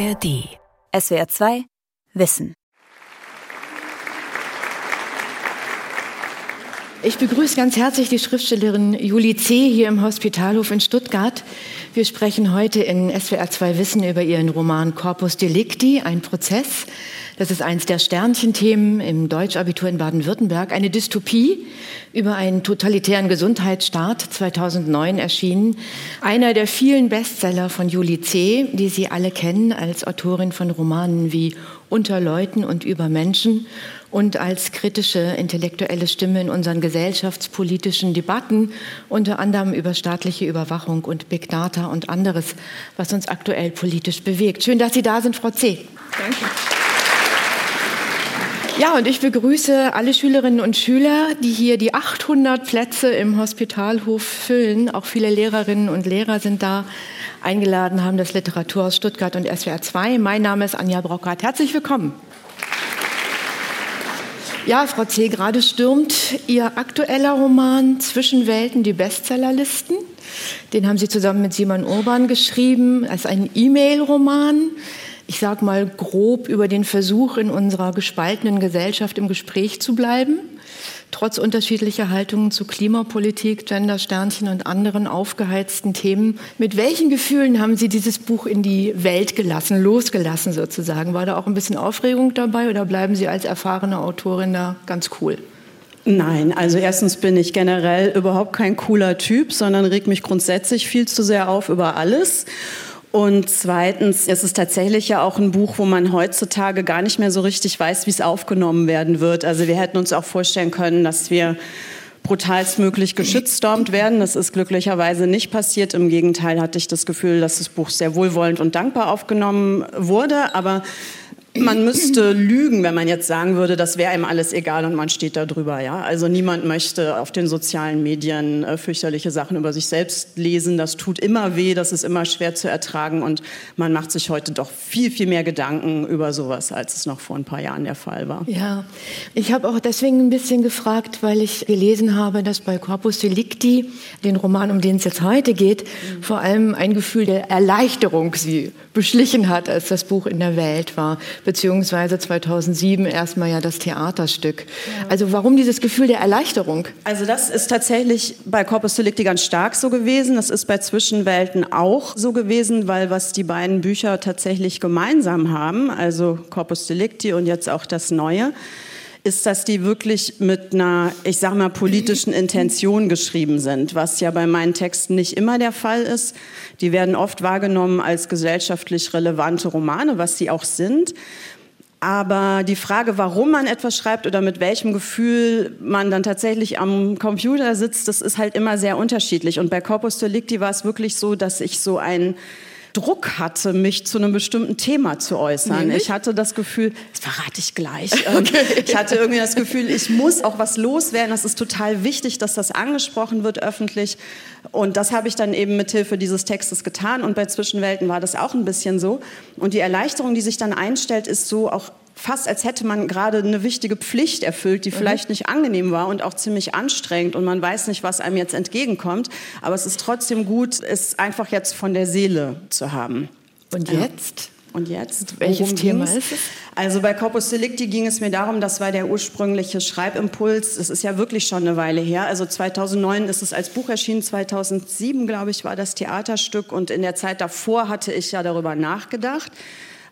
ARD. SWR 2 Wissen. Ich begrüße ganz herzlich die Schriftstellerin Julie C. hier im Hospitalhof in Stuttgart. Wir sprechen heute in SWR 2 Wissen über ihren Roman Corpus Delicti, ein Prozess. Das ist eins der Sternchenthemen im Deutschabitur in Baden-Württemberg. Eine Dystopie über einen totalitären Gesundheitsstaat 2009 erschienen. Einer der vielen Bestseller von Julie C., die Sie alle kennen als Autorin von Romanen wie Unter Leuten und über Menschen und als kritische intellektuelle Stimme in unseren gesellschaftspolitischen Debatten, unter anderem über staatliche Überwachung und Big Data und anderes, was uns aktuell politisch bewegt. Schön, dass Sie da sind, Frau C. Danke. Ja, und ich begrüße alle Schülerinnen und Schüler, die hier die 800 Plätze im Hospitalhof füllen. Auch viele Lehrerinnen und Lehrer sind da eingeladen, haben das Literaturhaus Stuttgart und SWR 2. Mein Name ist Anja Brockert. Herzlich willkommen. Ja, Frau C., gerade stürmt Ihr aktueller Roman Zwischenwelten die Bestsellerlisten. Den haben Sie zusammen mit Simon Urban geschrieben als einen E-Mail-Roman. Ich sage mal grob über den Versuch, in unserer gespaltenen Gesellschaft im Gespräch zu bleiben trotz unterschiedlicher Haltungen zu Klimapolitik, Gendersternchen und anderen aufgeheizten Themen. Mit welchen Gefühlen haben Sie dieses Buch in die Welt gelassen, losgelassen sozusagen? War da auch ein bisschen Aufregung dabei oder bleiben Sie als erfahrene Autorin da ganz cool? Nein, also erstens bin ich generell überhaupt kein cooler Typ, sondern reg mich grundsätzlich viel zu sehr auf über alles. Und zweitens ist es tatsächlich ja auch ein Buch, wo man heutzutage gar nicht mehr so richtig weiß, wie es aufgenommen werden wird. Also wir hätten uns auch vorstellen können, dass wir brutalstmöglich geschütztormt werden. Das ist glücklicherweise nicht passiert. Im Gegenteil hatte ich das Gefühl, dass das Buch sehr wohlwollend und dankbar aufgenommen wurde. Aber man müsste lügen, wenn man jetzt sagen würde, das wäre ihm alles egal und man steht da drüber. Ja? Also niemand möchte auf den sozialen Medien äh, fürchterliche Sachen über sich selbst lesen. Das tut immer weh, das ist immer schwer zu ertragen und man macht sich heute doch viel, viel mehr Gedanken über sowas, als es noch vor ein paar Jahren der Fall war. Ja, ich habe auch deswegen ein bisschen gefragt, weil ich gelesen habe, dass bei Corpus Delicti, den Roman, um den es jetzt heute geht, mhm. vor allem ein Gefühl der Erleichterung sie beschlichen hat, als das Buch in der Welt war beziehungsweise 2007 erstmal ja das Theaterstück. Ja. Also warum dieses Gefühl der Erleichterung? Also das ist tatsächlich bei Corpus Delicti ganz stark so gewesen. Das ist bei Zwischenwelten auch so gewesen, weil was die beiden Bücher tatsächlich gemeinsam haben, also Corpus Delicti und jetzt auch das Neue, ist, dass die wirklich mit einer, ich sag mal, politischen Intention geschrieben sind, was ja bei meinen Texten nicht immer der Fall ist. Die werden oft wahrgenommen als gesellschaftlich relevante Romane, was sie auch sind. Aber die Frage, warum man etwas schreibt oder mit welchem Gefühl man dann tatsächlich am Computer sitzt, das ist halt immer sehr unterschiedlich. Und bei Corpus Delicti war es wirklich so, dass ich so ein Druck hatte, mich zu einem bestimmten Thema zu äußern. Nämlich? Ich hatte das Gefühl, das verrate ich gleich. Ähm, okay. Ich hatte irgendwie das Gefühl, ich muss auch was loswerden. Das ist total wichtig, dass das angesprochen wird öffentlich. Und das habe ich dann eben mit Hilfe dieses Textes getan. Und bei Zwischenwelten war das auch ein bisschen so. Und die Erleichterung, die sich dann einstellt, ist so auch fast als hätte man gerade eine wichtige Pflicht erfüllt, die mhm. vielleicht nicht angenehm war und auch ziemlich anstrengend und man weiß nicht, was einem jetzt entgegenkommt. Aber es ist trotzdem gut, es einfach jetzt von der Seele zu haben. Und jetzt? Und jetzt? Welches Thema ging's? ist es? Also bei Corpus Delicti ging es mir darum, das war der ursprüngliche Schreibimpuls. Es ist ja wirklich schon eine Weile her. Also 2009 ist es als Buch erschienen, 2007, glaube ich, war das Theaterstück. Und in der Zeit davor hatte ich ja darüber nachgedacht.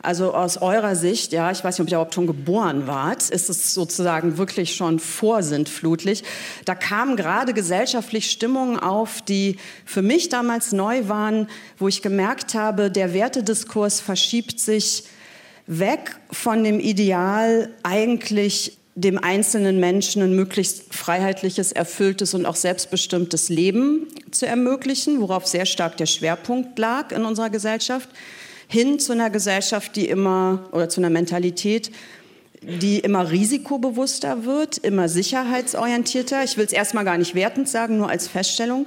Also aus eurer Sicht, ja, ich weiß nicht, ob ihr überhaupt schon geboren wart, ist es sozusagen wirklich schon vorsintflutlich. Da kamen gerade gesellschaftlich Stimmungen auf, die für mich damals neu waren, wo ich gemerkt habe, der Wertediskurs verschiebt sich weg von dem Ideal, eigentlich dem einzelnen Menschen ein möglichst freiheitliches, erfülltes und auch selbstbestimmtes Leben zu ermöglichen, worauf sehr stark der Schwerpunkt lag in unserer Gesellschaft hin zu einer Gesellschaft, die immer, oder zu einer Mentalität, die immer risikobewusster wird, immer sicherheitsorientierter. Ich will es erstmal gar nicht wertend sagen, nur als Feststellung,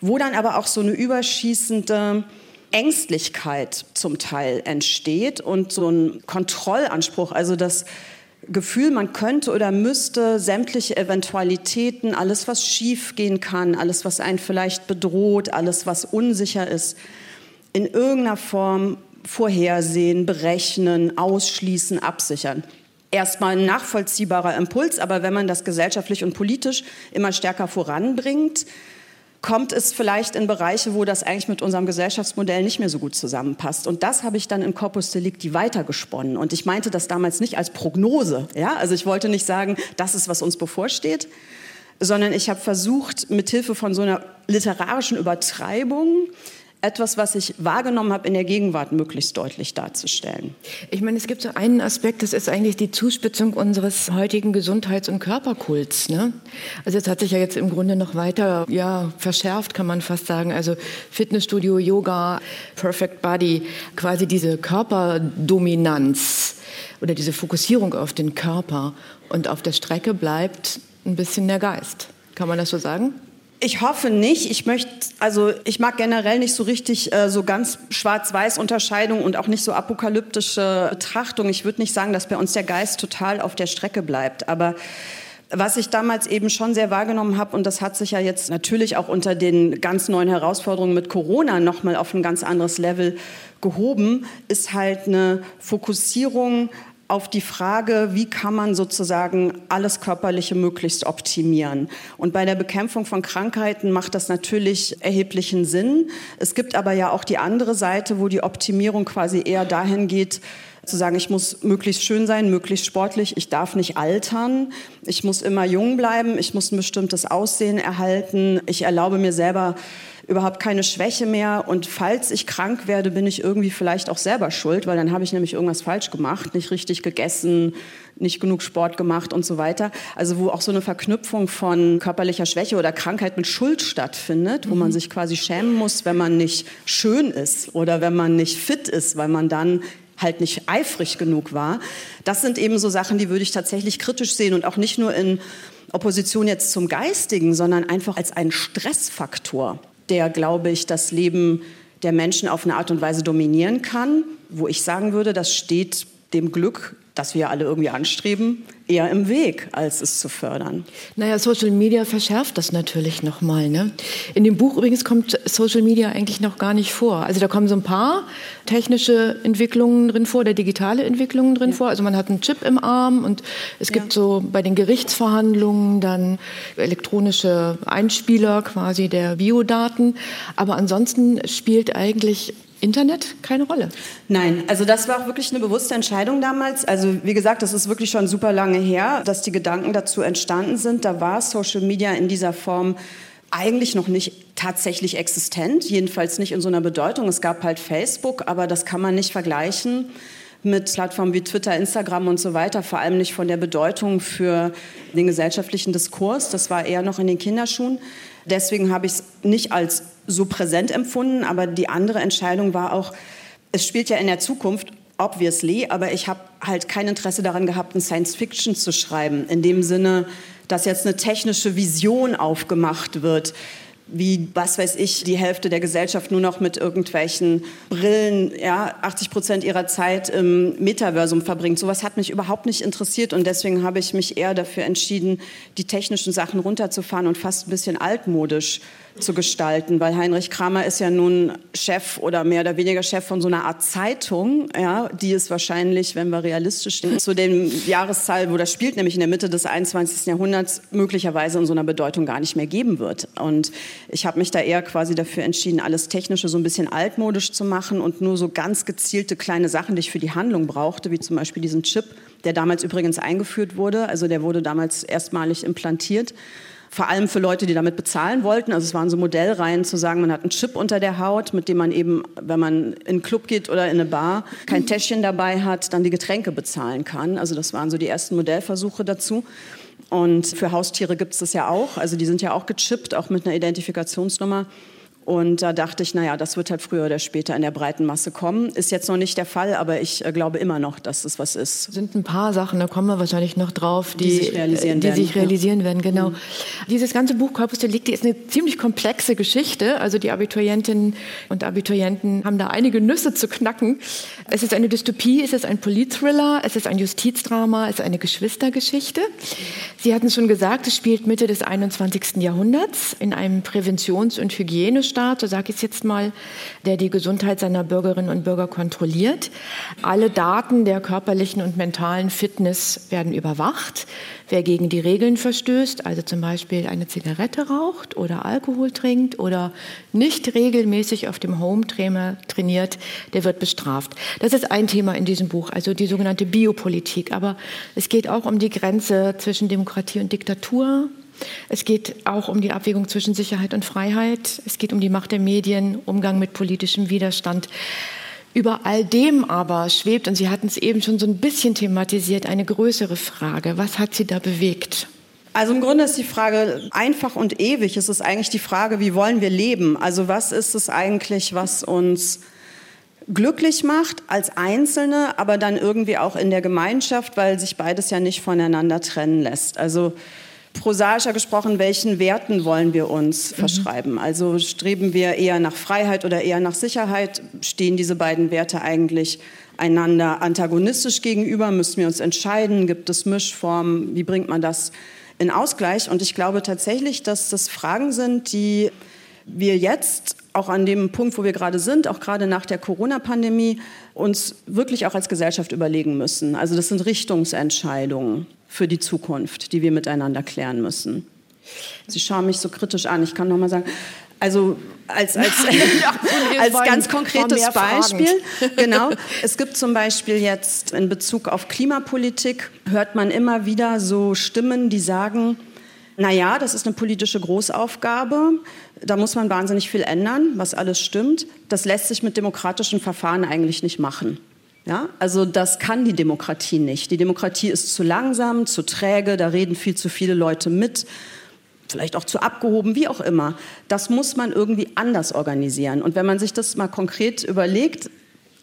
wo dann aber auch so eine überschießende Ängstlichkeit zum Teil entsteht und so ein Kontrollanspruch, also das Gefühl, man könnte oder müsste sämtliche Eventualitäten, alles, was schief gehen kann, alles, was einen vielleicht bedroht, alles, was unsicher ist, in irgendeiner Form vorhersehen, berechnen, ausschließen, absichern erstmal ein nachvollziehbarer Impuls, aber wenn man das gesellschaftlich und politisch immer stärker voranbringt, kommt es vielleicht in Bereiche, wo das eigentlich mit unserem Gesellschaftsmodell nicht mehr so gut zusammenpasst. Und das habe ich dann in Corpus Delicti weitergesponnen. Und ich meinte das damals nicht als Prognose. Ja? Also ich wollte nicht sagen, das ist, was uns bevorsteht, sondern ich habe versucht, mithilfe von so einer literarischen Übertreibung etwas, was ich wahrgenommen habe in der Gegenwart, möglichst deutlich darzustellen. Ich meine, es gibt so einen Aspekt, das ist eigentlich die Zuspitzung unseres heutigen Gesundheits- und Körperkults. Ne? Also es hat sich ja jetzt im Grunde noch weiter ja, verschärft, kann man fast sagen. Also Fitnessstudio, Yoga, Perfect Body, quasi diese Körperdominanz oder diese Fokussierung auf den Körper und auf der Strecke bleibt ein bisschen der Geist. Kann man das so sagen? Ich hoffe nicht. Ich möchte, also ich mag generell nicht so richtig äh, so ganz schwarz-weiß Unterscheidung und auch nicht so apokalyptische Betrachtung. Ich würde nicht sagen, dass bei uns der Geist total auf der Strecke bleibt, aber was ich damals eben schon sehr wahrgenommen habe, und das hat sich ja jetzt natürlich auch unter den ganz neuen Herausforderungen mit Corona nochmal auf ein ganz anderes Level gehoben, ist halt eine Fokussierung auf die Frage, wie kann man sozusagen alles Körperliche möglichst optimieren. Und bei der Bekämpfung von Krankheiten macht das natürlich erheblichen Sinn. Es gibt aber ja auch die andere Seite, wo die Optimierung quasi eher dahin geht, zu sagen, ich muss möglichst schön sein, möglichst sportlich, ich darf nicht altern, ich muss immer jung bleiben, ich muss ein bestimmtes Aussehen erhalten, ich erlaube mir selber überhaupt keine Schwäche mehr. Und falls ich krank werde, bin ich irgendwie vielleicht auch selber schuld, weil dann habe ich nämlich irgendwas falsch gemacht, nicht richtig gegessen, nicht genug Sport gemacht und so weiter. Also wo auch so eine Verknüpfung von körperlicher Schwäche oder Krankheit mit Schuld stattfindet, wo mhm. man sich quasi schämen muss, wenn man nicht schön ist oder wenn man nicht fit ist, weil man dann halt nicht eifrig genug war. Das sind eben so Sachen, die würde ich tatsächlich kritisch sehen und auch nicht nur in Opposition jetzt zum Geistigen, sondern einfach als einen Stressfaktor der, glaube ich, das Leben der Menschen auf eine Art und Weise dominieren kann, wo ich sagen würde, das steht dem Glück das wir alle irgendwie anstreben, eher im Weg, als es zu fördern. Naja, Social Media verschärft das natürlich nochmal. Ne? In dem Buch übrigens kommt Social Media eigentlich noch gar nicht vor. Also da kommen so ein paar technische Entwicklungen drin vor, der digitale Entwicklungen drin ja. vor. Also man hat einen Chip im Arm und es gibt ja. so bei den Gerichtsverhandlungen dann elektronische Einspieler quasi der Biodaten. Aber ansonsten spielt eigentlich Internet keine Rolle? Nein, also das war auch wirklich eine bewusste Entscheidung damals. Also wie gesagt, das ist wirklich schon super lange her, dass die Gedanken dazu entstanden sind. Da war Social Media in dieser Form eigentlich noch nicht tatsächlich existent, jedenfalls nicht in so einer Bedeutung. Es gab halt Facebook, aber das kann man nicht vergleichen mit Plattformen wie Twitter, Instagram und so weiter, vor allem nicht von der Bedeutung für den gesellschaftlichen Diskurs. Das war eher noch in den Kinderschuhen. Deswegen habe ich es nicht als so präsent empfunden, aber die andere Entscheidung war auch, es spielt ja in der Zukunft, obviously, aber ich habe halt kein Interesse daran gehabt, ein Science Fiction zu schreiben, in dem Sinne, dass jetzt eine technische Vision aufgemacht wird, wie, was weiß ich, die Hälfte der Gesellschaft nur noch mit irgendwelchen Brillen, ja, 80 Prozent ihrer Zeit im Metaversum verbringt. Sowas hat mich überhaupt nicht interessiert und deswegen habe ich mich eher dafür entschieden, die technischen Sachen runterzufahren und fast ein bisschen altmodisch zu gestalten, weil Heinrich Kramer ist ja nun Chef oder mehr oder weniger Chef von so einer Art Zeitung, ja, die es wahrscheinlich, wenn wir realistisch sind, zu dem Jahreszahl, wo das spielt, nämlich in der Mitte des 21. Jahrhunderts, möglicherweise in so einer Bedeutung gar nicht mehr geben wird. Und ich habe mich da eher quasi dafür entschieden, alles Technische so ein bisschen altmodisch zu machen und nur so ganz gezielte kleine Sachen, die ich für die Handlung brauchte, wie zum Beispiel diesen Chip, der damals übrigens eingeführt wurde. Also der wurde damals erstmalig implantiert vor allem für Leute, die damit bezahlen wollten. Also es waren so Modellreihen zu sagen, man hat einen Chip unter der Haut, mit dem man eben, wenn man in einen Club geht oder in eine Bar, kein Täschchen dabei hat, dann die Getränke bezahlen kann. Also das waren so die ersten Modellversuche dazu. Und für Haustiere gibt es das ja auch. Also die sind ja auch gechippt, auch mit einer Identifikationsnummer. Und da dachte ich, naja, das wird halt früher oder später in der breiten Masse kommen. Ist jetzt noch nicht der Fall, aber ich äh, glaube immer noch, dass es was ist. Sind ein paar Sachen, da kommen wir wahrscheinlich noch drauf, die, die sich realisieren die werden. Sich realisieren ja. werden genau. Mhm. Dieses ganze Buch Corpus Delicti ist eine ziemlich komplexe Geschichte. Also die Abiturientinnen und Abiturienten haben da einige Nüsse zu knacken. Es ist eine Dystopie, es ist ein Politthriller, es ist ein Justizdrama, es ist eine Geschwistergeschichte. Sie hatten schon gesagt, es spielt Mitte des 21. Jahrhunderts in einem Präventions- und Hygienestaat Staat, so sage ich es jetzt mal, der die Gesundheit seiner Bürgerinnen und Bürger kontrolliert. Alle Daten der körperlichen und mentalen Fitness werden überwacht. Wer gegen die Regeln verstößt, also zum Beispiel eine Zigarette raucht oder Alkohol trinkt oder nicht regelmäßig auf dem Home-Trainer trainiert, der wird bestraft. Das ist ein Thema in diesem Buch, also die sogenannte Biopolitik. Aber es geht auch um die Grenze zwischen Demokratie und Diktatur. Es geht auch um die Abwägung zwischen Sicherheit und Freiheit. Es geht um die Macht der Medien, Umgang mit politischem Widerstand. Über all dem aber schwebt, und Sie hatten es eben schon so ein bisschen thematisiert, eine größere Frage. Was hat Sie da bewegt? Also im Grunde ist die Frage einfach und ewig. Es ist eigentlich die Frage, wie wollen wir leben? Also was ist es eigentlich, was uns glücklich macht als Einzelne, aber dann irgendwie auch in der Gemeinschaft, weil sich beides ja nicht voneinander trennen lässt. Also prosaischer gesprochen, welchen Werten wollen wir uns mhm. verschreiben? Also streben wir eher nach Freiheit oder eher nach Sicherheit? Stehen diese beiden Werte eigentlich einander antagonistisch gegenüber? Müssen wir uns entscheiden? Gibt es Mischformen? Wie bringt man das in Ausgleich? Und ich glaube tatsächlich, dass das Fragen sind, die wir jetzt auch an dem Punkt, wo wir gerade sind, auch gerade nach der Corona-Pandemie, uns wirklich auch als Gesellschaft überlegen müssen. Also das sind Richtungsentscheidungen für die Zukunft, die wir miteinander klären müssen. Sie schauen mich so kritisch an. Ich kann noch mal sagen, also als, als, als ganz konkretes Beispiel, genau. Es gibt zum Beispiel jetzt in Bezug auf Klimapolitik, hört man immer wieder so Stimmen, die sagen, na ja, das ist eine politische Großaufgabe. Da muss man wahnsinnig viel ändern, was alles stimmt. Das lässt sich mit demokratischen Verfahren eigentlich nicht machen. Ja, also das kann die Demokratie nicht. Die Demokratie ist zu langsam, zu träge, da reden viel zu viele Leute mit, vielleicht auch zu abgehoben, wie auch immer. Das muss man irgendwie anders organisieren. Und wenn man sich das mal konkret überlegt,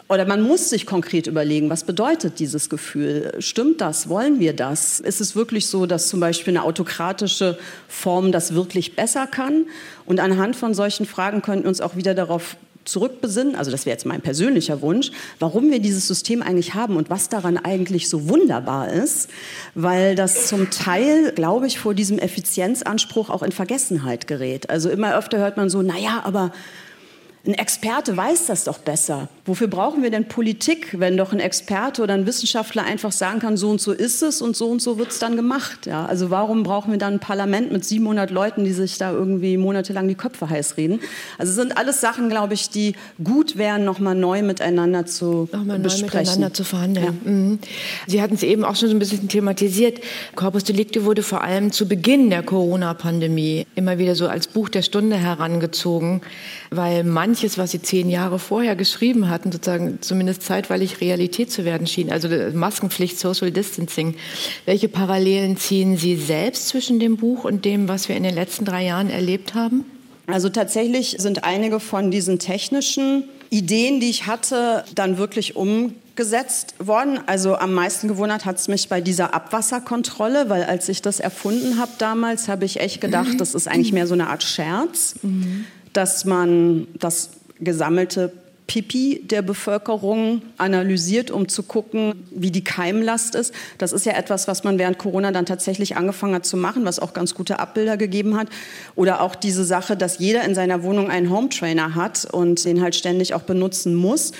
oder man muss sich konkret überlegen, was bedeutet dieses Gefühl? Stimmt das? Wollen wir das? Ist es wirklich so, dass zum Beispiel eine autokratische Form das wirklich besser kann? Und anhand von solchen Fragen könnten wir uns auch wieder darauf zurückbesinnen, also das wäre jetzt mein persönlicher Wunsch, warum wir dieses System eigentlich haben und was daran eigentlich so wunderbar ist, weil das zum Teil, glaube ich, vor diesem Effizienzanspruch auch in Vergessenheit gerät. Also immer öfter hört man so, naja, aber ein Experte weiß das doch besser. Wofür brauchen wir denn Politik, wenn doch ein Experte oder ein Wissenschaftler einfach sagen kann, so und so ist es und so und so wird es dann gemacht? Ja, also warum brauchen wir dann ein Parlament mit 700 Leuten, die sich da irgendwie monatelang die Köpfe heiß reden? Also es sind alles Sachen, glaube ich, die gut wären, nochmal neu miteinander zu nochmal besprechen. Neu miteinander zu verhandeln. Ja. Mhm. Sie hatten es eben auch schon so ein bisschen thematisiert. Corpus Delicti wurde vor allem zu Beginn der Corona-Pandemie immer wieder so als Buch der Stunde herangezogen, weil man manches, was sie zehn Jahre vorher geschrieben hatten, sozusagen zumindest zeitweilig Realität zu werden schien. Also Maskenpflicht, Social Distancing. Welche Parallelen ziehen Sie selbst zwischen dem Buch und dem, was wir in den letzten drei Jahren erlebt haben? Also tatsächlich sind einige von diesen technischen Ideen, die ich hatte, dann wirklich umgesetzt worden. Also am meisten gewundert hat es mich bei dieser Abwasserkontrolle, weil als ich das erfunden habe damals, habe ich echt gedacht, das ist eigentlich mehr so eine Art Scherz. Mhm dass man das gesammelte Pipi der Bevölkerung analysiert, um zu gucken, wie die Keimlast ist. Das ist ja etwas, was man während Corona dann tatsächlich angefangen hat zu machen, was auch ganz gute Abbilder gegeben hat. Oder auch diese Sache, dass jeder in seiner Wohnung einen Home Trainer hat und den halt ständig auch benutzen muss.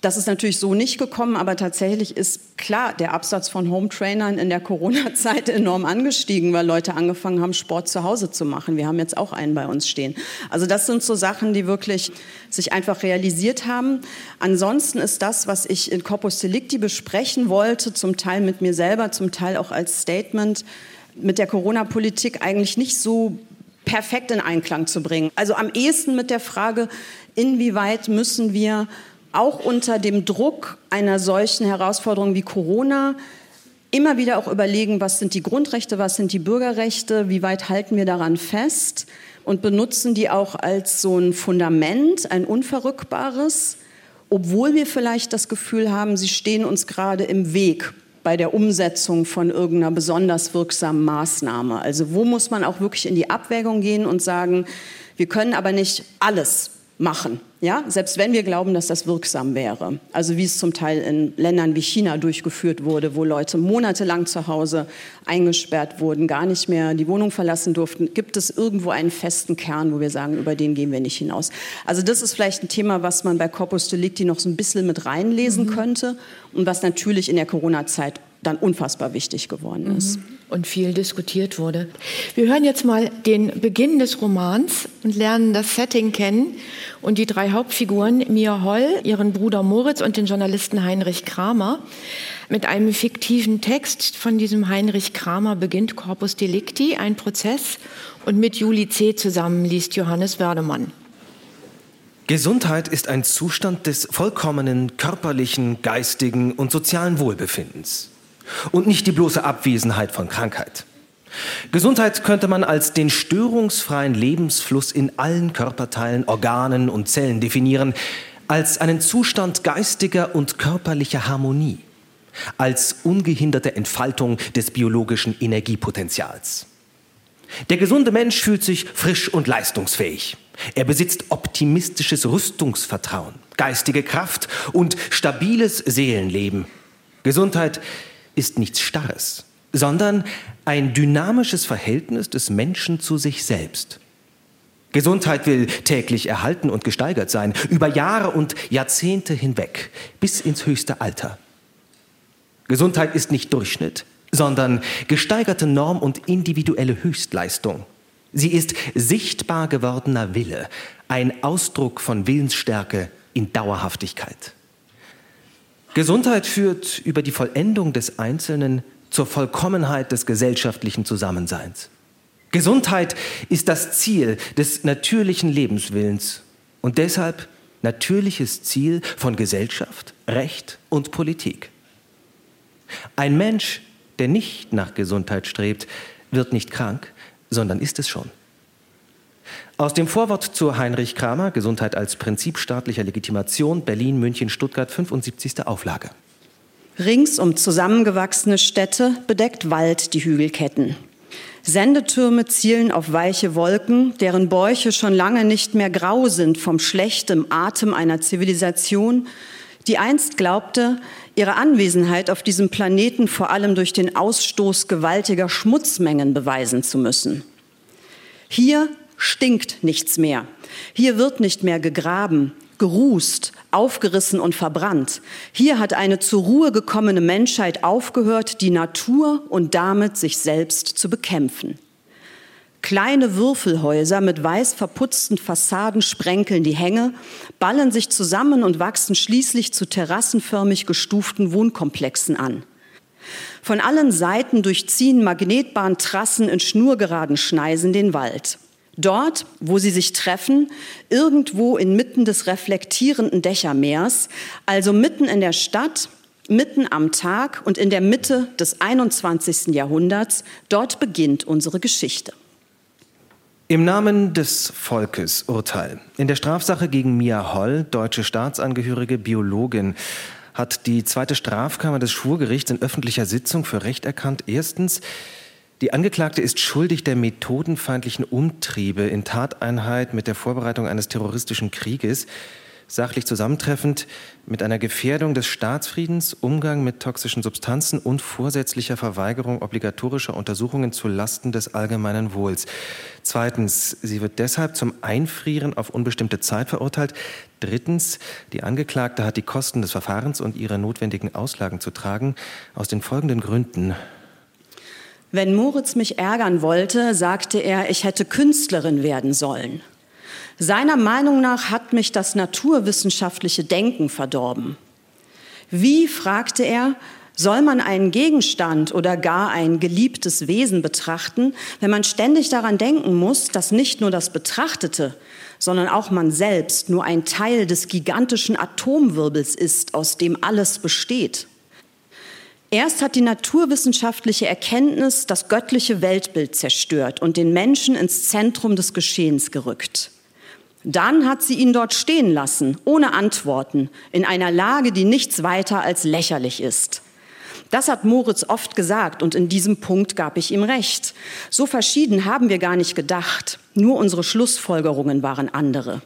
Das ist natürlich so nicht gekommen, aber tatsächlich ist klar der Absatz von Home-Trainern in der Corona-Zeit enorm angestiegen, weil Leute angefangen haben, Sport zu Hause zu machen. Wir haben jetzt auch einen bei uns stehen. Also das sind so Sachen, die wirklich sich einfach realisiert haben. Ansonsten ist das, was ich in Corpus Delicti besprechen wollte, zum Teil mit mir selber, zum Teil auch als Statement, mit der Corona-Politik eigentlich nicht so perfekt in Einklang zu bringen. Also am ehesten mit der Frage, inwieweit müssen wir auch unter dem Druck einer solchen Herausforderung wie Corona immer wieder auch überlegen, was sind die Grundrechte, was sind die Bürgerrechte, wie weit halten wir daran fest und benutzen die auch als so ein Fundament, ein unverrückbares, obwohl wir vielleicht das Gefühl haben, sie stehen uns gerade im Weg bei der Umsetzung von irgendeiner besonders wirksamen Maßnahme. Also wo muss man auch wirklich in die Abwägung gehen und sagen, wir können aber nicht alles machen, ja, selbst wenn wir glauben, dass das wirksam wäre. Also wie es zum Teil in Ländern wie China durchgeführt wurde, wo Leute monatelang zu Hause eingesperrt wurden, gar nicht mehr die Wohnung verlassen durften, gibt es irgendwo einen festen Kern, wo wir sagen, über den gehen wir nicht hinaus. Also das ist vielleicht ein Thema, was man bei Corpus Delicti noch so ein bisschen mit reinlesen mhm. könnte und was natürlich in der Corona-Zeit dann unfassbar wichtig geworden mhm. Und viel diskutiert wurde. Wir hören jetzt mal den Beginn des Romans und lernen das Setting kennen und die drei Hauptfiguren, Mia Holl, ihren Bruder Moritz und den Journalisten Heinrich Kramer. Mit einem fiktiven Text von diesem Heinrich Kramer beginnt Corpus Delicti, ein Prozess, und mit Juli C. zusammen liest Johannes Werdemann. Gesundheit ist ein Zustand des vollkommenen körperlichen, geistigen und sozialen Wohlbefindens und nicht die bloße Abwesenheit von Krankheit. Gesundheit könnte man als den störungsfreien Lebensfluss in allen Körperteilen, Organen und Zellen definieren, als einen Zustand geistiger und körperlicher Harmonie, als ungehinderte Entfaltung des biologischen Energiepotenzials. Der gesunde Mensch fühlt sich frisch und leistungsfähig. Er besitzt optimistisches Rüstungsvertrauen, geistige Kraft und stabiles Seelenleben. Gesundheit ist nichts Starres, sondern ein dynamisches Verhältnis des Menschen zu sich selbst. Gesundheit will täglich erhalten und gesteigert sein, über Jahre und Jahrzehnte hinweg, bis ins höchste Alter. Gesundheit ist nicht Durchschnitt, sondern gesteigerte Norm und individuelle Höchstleistung. Sie ist sichtbar gewordener Wille, ein Ausdruck von Willensstärke in Dauerhaftigkeit. Gesundheit führt über die Vollendung des Einzelnen zur Vollkommenheit des gesellschaftlichen Zusammenseins. Gesundheit ist das Ziel des natürlichen Lebenswillens und deshalb natürliches Ziel von Gesellschaft, Recht und Politik. Ein Mensch, der nicht nach Gesundheit strebt, wird nicht krank, sondern ist es schon. Aus dem Vorwort zu Heinrich Kramer, Gesundheit als Prinzip staatlicher Legitimation, Berlin, München, Stuttgart, 75. Auflage. Rings um zusammengewachsene Städte bedeckt Wald die Hügelketten. Sendetürme zielen auf weiche Wolken, deren Bäuche schon lange nicht mehr grau sind vom schlechtem Atem einer Zivilisation, die einst glaubte, ihre Anwesenheit auf diesem Planeten vor allem durch den Ausstoß gewaltiger Schmutzmengen beweisen zu müssen. Hier stinkt nichts mehr. Hier wird nicht mehr gegraben, gerußt, aufgerissen und verbrannt. Hier hat eine zur Ruhe gekommene Menschheit aufgehört, die Natur und damit sich selbst zu bekämpfen. Kleine Würfelhäuser mit weiß verputzten Fassaden sprenkeln die Hänge, ballen sich zusammen und wachsen schließlich zu terrassenförmig gestuften Wohnkomplexen an. Von allen Seiten durchziehen Magnetbahntrassen in schnurgeraden Schneisen den Wald. Dort, wo sie sich treffen, irgendwo inmitten des reflektierenden Dächermeers, also mitten in der Stadt, mitten am Tag und in der Mitte des 21. Jahrhunderts, dort beginnt unsere Geschichte. Im Namen des Volkes Urteil. In der Strafsache gegen Mia Holl, deutsche Staatsangehörige, Biologin, hat die zweite Strafkammer des Schwurgerichts in öffentlicher Sitzung für Recht erkannt. Erstens, die Angeklagte ist schuldig der methodenfeindlichen Umtriebe in Tateinheit mit der Vorbereitung eines terroristischen Krieges, sachlich zusammentreffend mit einer Gefährdung des Staatsfriedens, Umgang mit toxischen Substanzen und vorsätzlicher Verweigerung obligatorischer Untersuchungen zu Lasten des allgemeinen Wohls. Zweitens, sie wird deshalb zum Einfrieren auf unbestimmte Zeit verurteilt. Drittens, die Angeklagte hat die Kosten des Verfahrens und ihre notwendigen Auslagen zu tragen. Aus den folgenden Gründen wenn Moritz mich ärgern wollte, sagte er, ich hätte Künstlerin werden sollen. Seiner Meinung nach hat mich das naturwissenschaftliche Denken verdorben. Wie, fragte er, soll man einen Gegenstand oder gar ein geliebtes Wesen betrachten, wenn man ständig daran denken muss, dass nicht nur das Betrachtete, sondern auch man selbst nur ein Teil des gigantischen Atomwirbels ist, aus dem alles besteht? Erst hat die naturwissenschaftliche Erkenntnis das göttliche Weltbild zerstört und den Menschen ins Zentrum des Geschehens gerückt. Dann hat sie ihn dort stehen lassen, ohne Antworten, in einer Lage, die nichts weiter als lächerlich ist. Das hat Moritz oft gesagt und in diesem Punkt gab ich ihm recht. So verschieden haben wir gar nicht gedacht, nur unsere Schlussfolgerungen waren andere.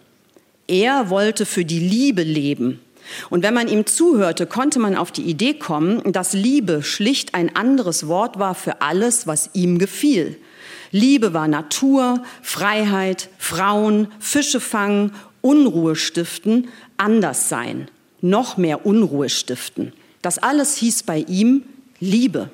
Er wollte für die Liebe leben. Und wenn man ihm zuhörte, konnte man auf die Idee kommen, dass Liebe schlicht ein anderes Wort war für alles, was ihm gefiel. Liebe war Natur, Freiheit, Frauen, Fische fangen, Unruhe stiften, anders sein, noch mehr Unruhe stiften. Das alles hieß bei ihm Liebe.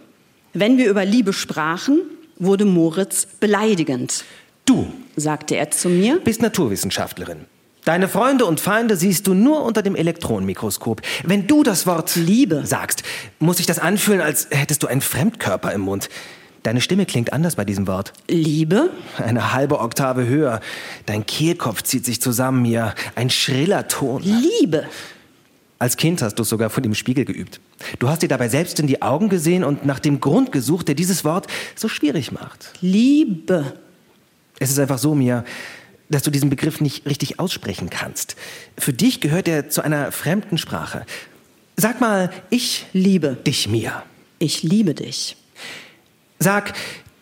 Wenn wir über Liebe sprachen, wurde Moritz beleidigend. Du, sagte er zu mir, bist Naturwissenschaftlerin. Deine Freunde und Feinde siehst du nur unter dem Elektronenmikroskop. Wenn du das Wort Liebe sagst, muss sich das anfühlen, als hättest du einen Fremdkörper im Mund. Deine Stimme klingt anders bei diesem Wort. Liebe? Eine halbe Oktave höher. Dein Kehlkopf zieht sich zusammen, mir. Ein schriller Ton. Liebe? Als Kind hast du es sogar vor dem Spiegel geübt. Du hast dir dabei selbst in die Augen gesehen und nach dem Grund gesucht, der dieses Wort so schwierig macht. Liebe. Es ist einfach so, Mia, dass du diesen Begriff nicht richtig aussprechen kannst. Für dich gehört er zu einer fremden Sprache. Sag mal, ich liebe dich, Mia. Ich liebe dich. Sag,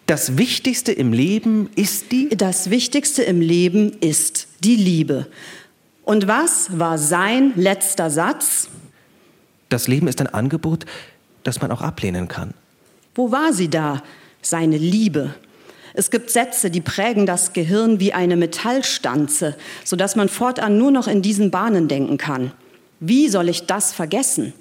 das Wichtigste im Leben ist die? Das Wichtigste im Leben ist die Liebe. Und was war sein letzter Satz? Das Leben ist ein Angebot, das man auch ablehnen kann. Wo war sie da, seine Liebe? Es gibt Sätze, die prägen das Gehirn wie eine Metallstanze, sodass man fortan nur noch in diesen Bahnen denken kann. Wie soll ich das vergessen?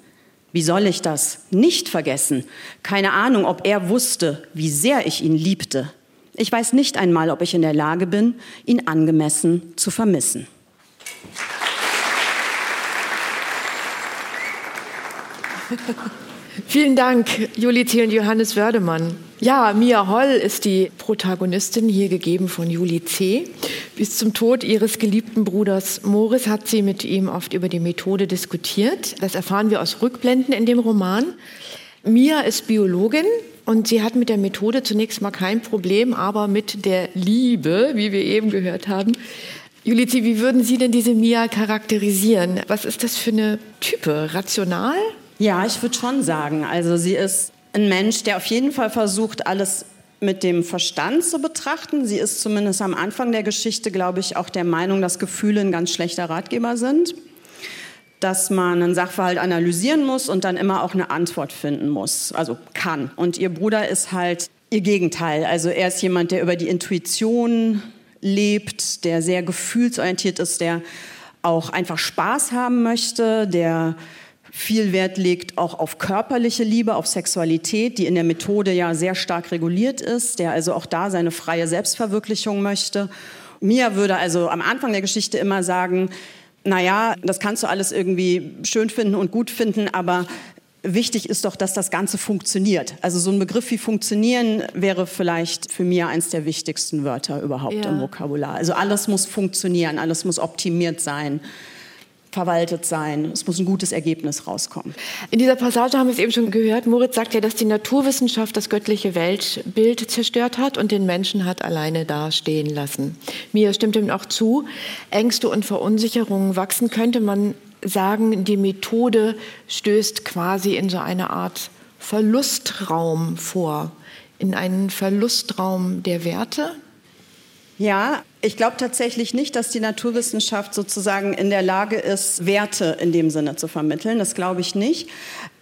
Wie soll ich das nicht vergessen? Keine Ahnung, ob er wusste, wie sehr ich ihn liebte. Ich weiß nicht einmal, ob ich in der Lage bin, ihn angemessen zu vermissen. Vielen Dank, Juli C. und Johannes Wördemann. Ja, Mia Holl ist die Protagonistin, hier gegeben von Juli C. Bis zum Tod ihres geliebten Bruders Moritz hat sie mit ihm oft über die Methode diskutiert. Das erfahren wir aus Rückblenden in dem Roman. Mia ist Biologin und sie hat mit der Methode zunächst mal kein Problem, aber mit der Liebe, wie wir eben gehört haben. Juli C., wie würden Sie denn diese Mia charakterisieren? Was ist das für eine Type? Rational? Ja, ich würde schon sagen. Also sie ist ein Mensch, der auf jeden Fall versucht, alles mit dem Verstand zu betrachten. Sie ist zumindest am Anfang der Geschichte, glaube ich, auch der Meinung, dass Gefühle ein ganz schlechter Ratgeber sind. Dass man einen Sachverhalt analysieren muss und dann immer auch eine Antwort finden muss, also kann. Und ihr Bruder ist halt ihr Gegenteil. Also er ist jemand, der über die Intuition lebt, der sehr gefühlsorientiert ist, der auch einfach Spaß haben möchte, der viel Wert legt auch auf körperliche Liebe, auf Sexualität, die in der Methode ja sehr stark reguliert ist, der also auch da seine freie Selbstverwirklichung möchte. Mia würde also am Anfang der Geschichte immer sagen, naja, das kannst du alles irgendwie schön finden und gut finden, aber wichtig ist doch, dass das Ganze funktioniert. Also so ein Begriff wie funktionieren wäre vielleicht für Mia eins der wichtigsten Wörter überhaupt ja. im Vokabular. Also alles muss funktionieren, alles muss optimiert sein verwaltet sein. Es muss ein gutes Ergebnis rauskommen. In dieser Passage haben wir es eben schon gehört. Moritz sagt ja, dass die Naturwissenschaft das göttliche Weltbild zerstört hat und den Menschen hat alleine dastehen lassen. Mir stimmt ihm auch zu. Ängste und Verunsicherungen wachsen, könnte man sagen, die Methode stößt quasi in so eine Art Verlustraum vor, in einen Verlustraum der Werte. Ja, ich glaube tatsächlich nicht, dass die Naturwissenschaft sozusagen in der Lage ist, Werte in dem Sinne zu vermitteln. Das glaube ich nicht.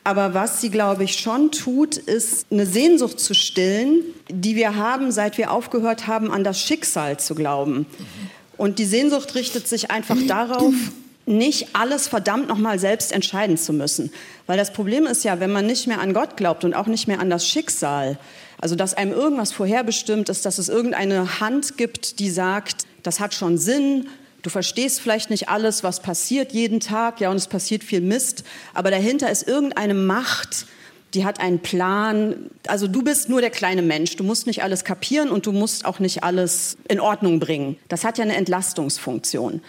Aber was sie, glaube ich, schon tut, ist eine Sehnsucht zu stillen, die wir haben, seit wir aufgehört haben, an das Schicksal zu glauben. Und die Sehnsucht richtet sich einfach darauf, nicht alles verdammt nochmal selbst entscheiden zu müssen. Weil das Problem ist ja, wenn man nicht mehr an Gott glaubt und auch nicht mehr an das Schicksal, also dass einem irgendwas vorherbestimmt ist, dass es irgendeine Hand gibt, die sagt, das hat schon Sinn, du verstehst vielleicht nicht alles, was passiert jeden Tag, ja, und es passiert viel Mist, aber dahinter ist irgendeine Macht, die hat einen Plan. Also du bist nur der kleine Mensch, du musst nicht alles kapieren und du musst auch nicht alles in Ordnung bringen. Das hat ja eine Entlastungsfunktion.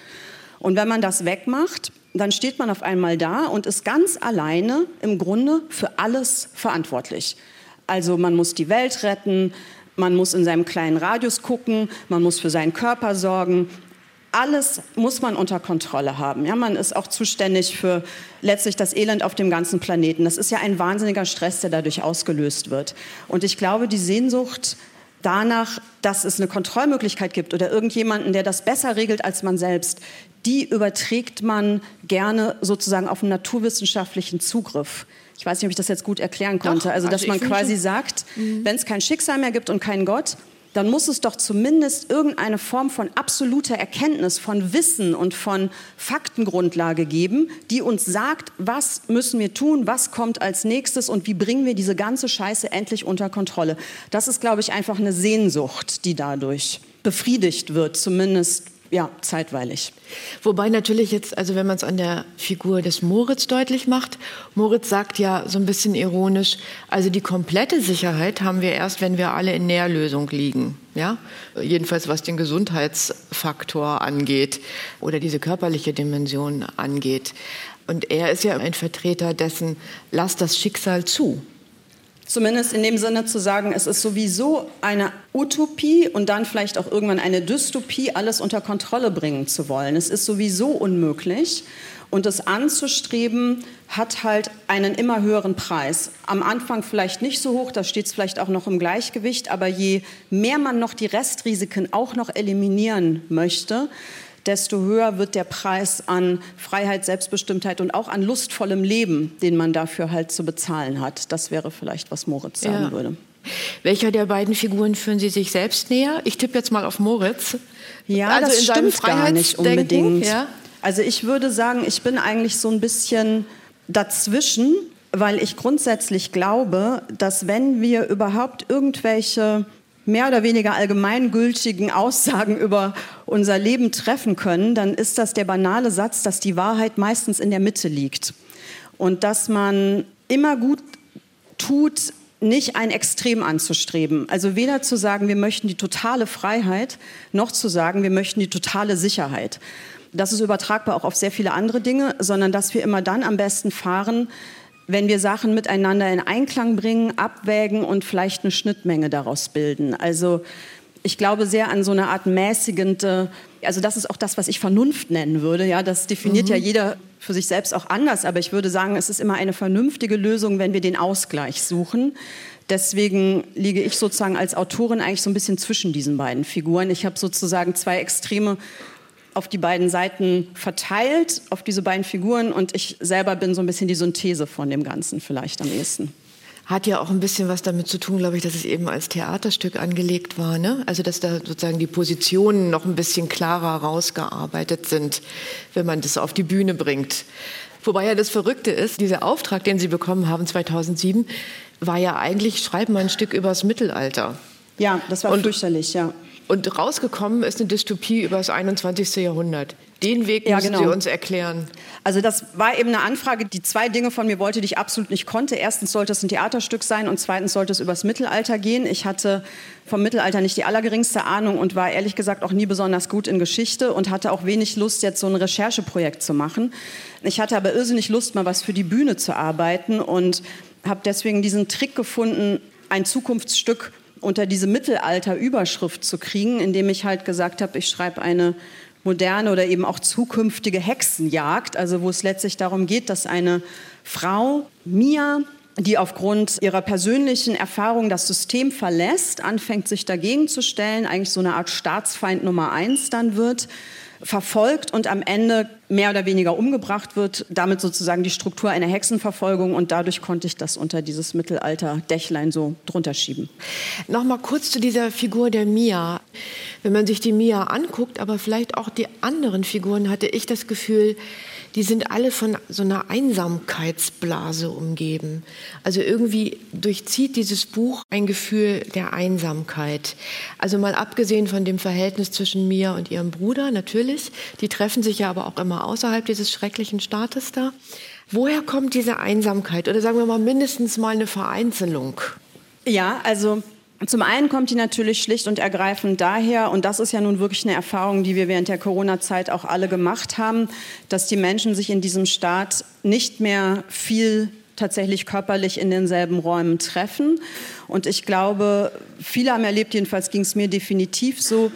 Und wenn man das wegmacht, dann steht man auf einmal da und ist ganz alleine im Grunde für alles verantwortlich. Also man muss die Welt retten, man muss in seinem kleinen Radius gucken, man muss für seinen Körper sorgen. Alles muss man unter Kontrolle haben. Ja, man ist auch zuständig für letztlich das Elend auf dem ganzen Planeten. Das ist ja ein wahnsinniger Stress, der dadurch ausgelöst wird. Und ich glaube, die Sehnsucht danach, dass es eine Kontrollmöglichkeit gibt oder irgendjemanden, der das besser regelt als man selbst, die überträgt man gerne sozusagen auf einen naturwissenschaftlichen Zugriff. Ich weiß nicht, ob ich das jetzt gut erklären konnte. Doch, also, dass also man quasi sagt, mhm. wenn es kein Schicksal mehr gibt und keinen Gott, dann muss es doch zumindest irgendeine Form von absoluter Erkenntnis, von Wissen und von Faktengrundlage geben, die uns sagt, was müssen wir tun, was kommt als nächstes und wie bringen wir diese ganze Scheiße endlich unter Kontrolle. Das ist, glaube ich, einfach eine Sehnsucht, die dadurch befriedigt wird, zumindest ja, zeitweilig. Wobei natürlich jetzt, also wenn man es an der Figur des Moritz deutlich macht, Moritz sagt ja so ein bisschen ironisch, also die komplette Sicherheit haben wir erst, wenn wir alle in Nährlösung liegen. Ja? Jedenfalls was den Gesundheitsfaktor angeht oder diese körperliche Dimension angeht. Und er ist ja ein Vertreter dessen, lass das Schicksal zu. Zumindest in dem Sinne zu sagen, es ist sowieso eine Utopie und dann vielleicht auch irgendwann eine Dystopie, alles unter Kontrolle bringen zu wollen. Es ist sowieso unmöglich. Und es anzustreben, hat halt einen immer höheren Preis. Am Anfang vielleicht nicht so hoch, da steht es vielleicht auch noch im Gleichgewicht, aber je mehr man noch die Restrisiken auch noch eliminieren möchte, desto höher wird der Preis an Freiheit, Selbstbestimmtheit und auch an lustvollem Leben, den man dafür halt zu bezahlen hat. Das wäre vielleicht, was Moritz sagen ja. würde. Welcher der beiden Figuren führen Sie sich selbst näher? Ich tippe jetzt mal auf Moritz. Ja, also das stimmt gar nicht unbedingt. Ja? Also ich würde sagen, ich bin eigentlich so ein bisschen dazwischen, weil ich grundsätzlich glaube, dass wenn wir überhaupt irgendwelche mehr oder weniger allgemeingültigen Aussagen über unser Leben treffen können, dann ist das der banale Satz, dass die Wahrheit meistens in der Mitte liegt. Und dass man immer gut tut, nicht ein Extrem anzustreben. Also weder zu sagen, wir möchten die totale Freiheit, noch zu sagen, wir möchten die totale Sicherheit. Das ist übertragbar auch auf sehr viele andere Dinge, sondern dass wir immer dann am besten fahren, wenn wir Sachen miteinander in Einklang bringen, abwägen und vielleicht eine Schnittmenge daraus bilden. Also ich glaube sehr an so eine Art mäßigende, also das ist auch das, was ich Vernunft nennen würde. Ja, das definiert mhm. ja jeder für sich selbst auch anders, aber ich würde sagen, es ist immer eine vernünftige Lösung, wenn wir den Ausgleich suchen. Deswegen liege ich sozusagen als Autorin eigentlich so ein bisschen zwischen diesen beiden Figuren. Ich habe sozusagen zwei Extreme auf die beiden Seiten verteilt, auf diese beiden Figuren. Und ich selber bin so ein bisschen die Synthese von dem Ganzen vielleicht am ehesten. Hat ja auch ein bisschen was damit zu tun, glaube ich, dass es eben als Theaterstück angelegt war. Ne? Also dass da sozusagen die Positionen noch ein bisschen klarer rausgearbeitet sind, wenn man das auf die Bühne bringt. Wobei ja das Verrückte ist, dieser Auftrag, den Sie bekommen haben 2007, war ja eigentlich, schreiben wir ein Stück übers Mittelalter. Ja, das war Und fürchterlich, ja. Und rausgekommen ist eine Dystopie über das 21. Jahrhundert. Den Weg ja, müssen genau. Sie uns erklären. Also das war eben eine Anfrage, die zwei Dinge von mir wollte, die ich absolut nicht konnte. Erstens sollte es ein Theaterstück sein und zweitens sollte es übers Mittelalter gehen. Ich hatte vom Mittelalter nicht die allergeringste Ahnung und war ehrlich gesagt auch nie besonders gut in Geschichte und hatte auch wenig Lust, jetzt so ein Rechercheprojekt zu machen. Ich hatte aber irrsinnig Lust, mal was für die Bühne zu arbeiten und habe deswegen diesen Trick gefunden, ein Zukunftsstück unter diese Mittelalter-Überschrift zu kriegen, indem ich halt gesagt habe, ich schreibe eine moderne oder eben auch zukünftige Hexenjagd, also wo es letztlich darum geht, dass eine Frau, Mia, die aufgrund ihrer persönlichen Erfahrung das System verlässt, anfängt sich dagegen zu stellen, eigentlich so eine Art Staatsfeind Nummer eins dann wird verfolgt und am Ende mehr oder weniger umgebracht wird, damit sozusagen die Struktur einer Hexenverfolgung und dadurch konnte ich das unter dieses Mittelalter-Dächlein so drunter schieben. Nochmal kurz zu dieser Figur der Mia. Wenn man sich die Mia anguckt, aber vielleicht auch die anderen Figuren, hatte ich das Gefühl, die sind alle von so einer Einsamkeitsblase umgeben. Also irgendwie durchzieht dieses Buch ein Gefühl der Einsamkeit. Also mal abgesehen von dem Verhältnis zwischen mir und ihrem Bruder, natürlich. Die treffen sich ja aber auch immer außerhalb dieses schrecklichen Staates da. Woher kommt diese Einsamkeit? Oder sagen wir mal mindestens mal eine Vereinzelung? Ja, also zum einen kommt die natürlich schlicht und ergreifend daher, und das ist ja nun wirklich eine Erfahrung, die wir während der Corona-Zeit auch alle gemacht haben, dass die Menschen sich in diesem Staat nicht mehr viel tatsächlich körperlich in denselben Räumen treffen. Und ich glaube, viele haben erlebt, jedenfalls ging es mir definitiv so,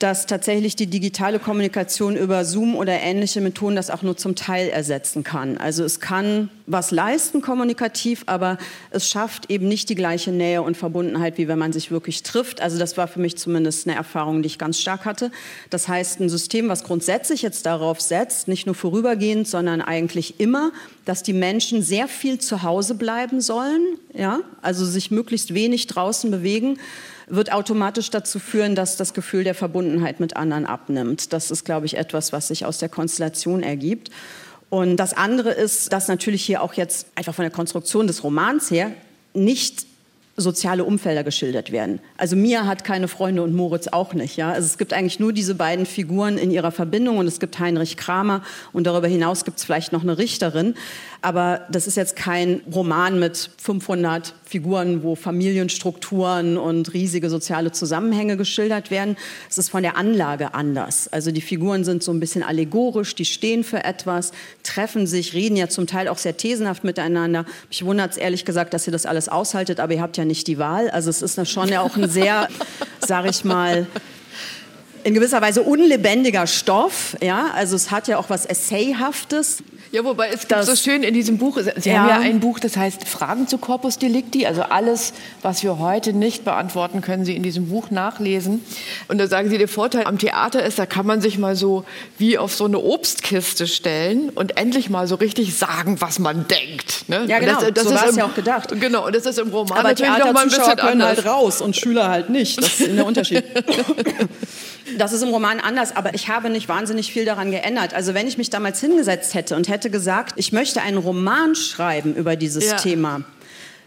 dass tatsächlich die digitale Kommunikation über Zoom oder ähnliche Methoden das auch nur zum Teil ersetzen kann. Also es kann was leisten kommunikativ, aber es schafft eben nicht die gleiche Nähe und Verbundenheit, wie wenn man sich wirklich trifft. Also das war für mich zumindest eine Erfahrung, die ich ganz stark hatte. Das heißt, ein System, was grundsätzlich jetzt darauf setzt, nicht nur vorübergehend, sondern eigentlich immer, dass die Menschen sehr viel zu Hause bleiben sollen, ja, also sich möglichst wenig draußen bewegen wird automatisch dazu führen, dass das Gefühl der Verbundenheit mit anderen abnimmt. Das ist, glaube ich, etwas, was sich aus der Konstellation ergibt. Und das andere ist, dass natürlich hier auch jetzt einfach von der Konstruktion des Romans her nicht soziale Umfelder geschildert werden. Also Mia hat keine Freunde und Moritz auch nicht. Ja? Also es gibt eigentlich nur diese beiden Figuren in ihrer Verbindung und es gibt Heinrich Kramer und darüber hinaus gibt es vielleicht noch eine Richterin. Aber das ist jetzt kein Roman mit 500 Figuren, wo Familienstrukturen und riesige soziale Zusammenhänge geschildert werden. Es ist von der Anlage anders. Also die Figuren sind so ein bisschen allegorisch, die stehen für etwas, treffen sich, reden ja zum Teil auch sehr thesenhaft miteinander. Mich wundert es ehrlich gesagt, dass ihr das alles aushaltet, aber ihr habt ja nicht die Wahl. Also es ist schon ja auch ein sehr, sag ich mal, in gewisser Weise unlebendiger Stoff. Ja, also es hat ja auch was Essayhaftes. Ja, wobei es gibt so schön in diesem Buch, Sie ja. haben ja ein Buch, das heißt Fragen zu Corpus Delicti, also alles, was wir heute nicht beantworten, können Sie in diesem Buch nachlesen. Und da sagen Sie, der Vorteil am Theater ist, da kann man sich mal so wie auf so eine Obstkiste stellen und endlich mal so richtig sagen, was man denkt. Ne? Ja, genau, das, das so war es ja auch gedacht. Genau, und das ist im Roman Aber natürlich noch mal ein bisschen können anders. halt raus und Schüler halt nicht. Das ist der Unterschied. Das ist im Roman anders, aber ich habe nicht wahnsinnig viel daran geändert. Also wenn ich mich damals hingesetzt hätte und hätte gesagt, ich möchte einen Roman schreiben über dieses ja. Thema,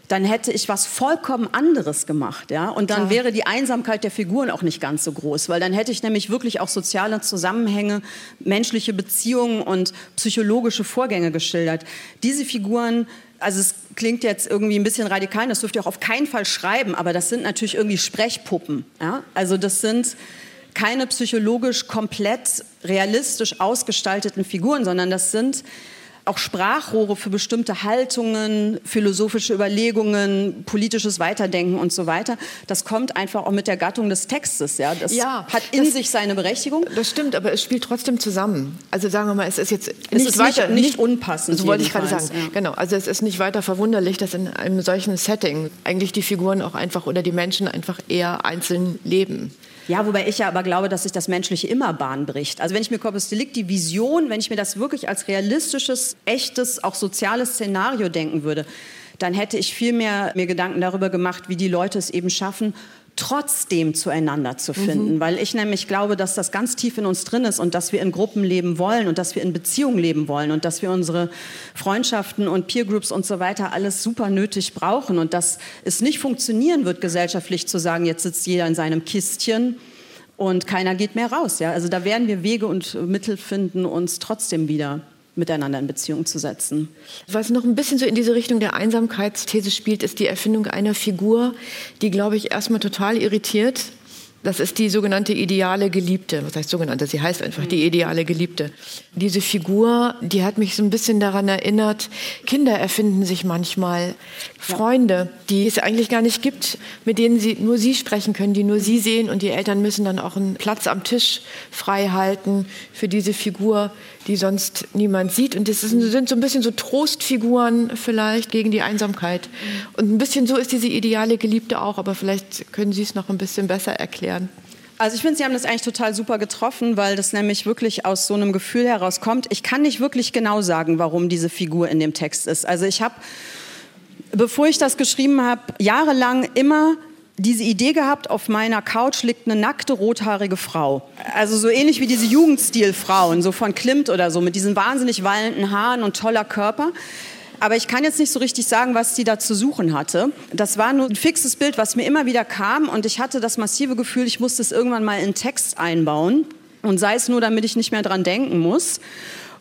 dann hätte ich was vollkommen anderes gemacht, ja. Und dann Klar. wäre die Einsamkeit der Figuren auch nicht ganz so groß, weil dann hätte ich nämlich wirklich auch soziale Zusammenhänge, menschliche Beziehungen und psychologische Vorgänge geschildert. Diese Figuren also es klingt jetzt irgendwie ein bisschen radikal, das dürft ihr auch auf keinen Fall schreiben, aber das sind natürlich irgendwie Sprechpuppen. Ja? Also das sind keine psychologisch komplett realistisch ausgestalteten Figuren, sondern das sind auch Sprachrohre für bestimmte Haltungen, philosophische Überlegungen, politisches Weiterdenken und so weiter. Das kommt einfach auch mit der Gattung des Textes. Ja, das ja, hat in das, sich seine Berechtigung. Das stimmt, aber es spielt trotzdem zusammen. Also sagen wir mal, es ist jetzt nicht, ist weiter, nicht, nicht unpassend. So wollte ich gerade sagen. Ja. Genau, also es ist nicht weiter verwunderlich, dass in einem solchen Setting eigentlich die Figuren auch einfach oder die Menschen einfach eher einzeln leben. Ja, wobei ich ja aber glaube, dass sich das Menschliche immer Bahn bricht. Also wenn ich mir Corpus Delicti Vision, wenn ich mir das wirklich als realistisches, echtes, auch soziales Szenario denken würde, dann hätte ich viel mehr mir Gedanken darüber gemacht, wie die Leute es eben schaffen, trotzdem zueinander zu finden, mhm. weil ich nämlich glaube, dass das ganz tief in uns drin ist und dass wir in Gruppen leben wollen und dass wir in Beziehungen leben wollen und dass wir unsere Freundschaften und Peergroups und so weiter alles super nötig brauchen und dass es nicht funktionieren wird, gesellschaftlich zu sagen, jetzt sitzt jeder in seinem Kistchen und keiner geht mehr raus. Ja? Also da werden wir Wege und Mittel finden, uns trotzdem wieder miteinander in Beziehung zu setzen. Was noch ein bisschen so in diese Richtung der Einsamkeitsthese spielt, ist die Erfindung einer Figur, die, glaube ich, erstmal total irritiert. Das ist die sogenannte ideale Geliebte. Was heißt sogenannte? Sie heißt einfach die ideale Geliebte. Diese Figur, die hat mich so ein bisschen daran erinnert, Kinder erfinden sich manchmal Freunde, die es eigentlich gar nicht gibt, mit denen sie nur sie sprechen können, die nur sie sehen und die Eltern müssen dann auch einen Platz am Tisch frei halten für diese Figur, die sonst niemand sieht. Und das sind so ein bisschen so Trostfiguren vielleicht gegen die Einsamkeit. Und ein bisschen so ist diese ideale Geliebte auch, aber vielleicht können Sie es noch ein bisschen besser erklären. Also ich finde, Sie haben das eigentlich total super getroffen, weil das nämlich wirklich aus so einem Gefühl herauskommt. Ich kann nicht wirklich genau sagen, warum diese Figur in dem Text ist. Also ich habe, bevor ich das geschrieben habe, jahrelang immer diese Idee gehabt, auf meiner Couch liegt eine nackte, rothaarige Frau. Also so ähnlich wie diese Jugendstilfrauen, so von Klimt oder so, mit diesen wahnsinnig wallenden Haaren und toller Körper. Aber ich kann jetzt nicht so richtig sagen, was sie da zu suchen hatte. Das war nur ein fixes Bild, was mir immer wieder kam. Und ich hatte das massive Gefühl, ich musste es irgendwann mal in Text einbauen. Und sei es nur, damit ich nicht mehr dran denken muss.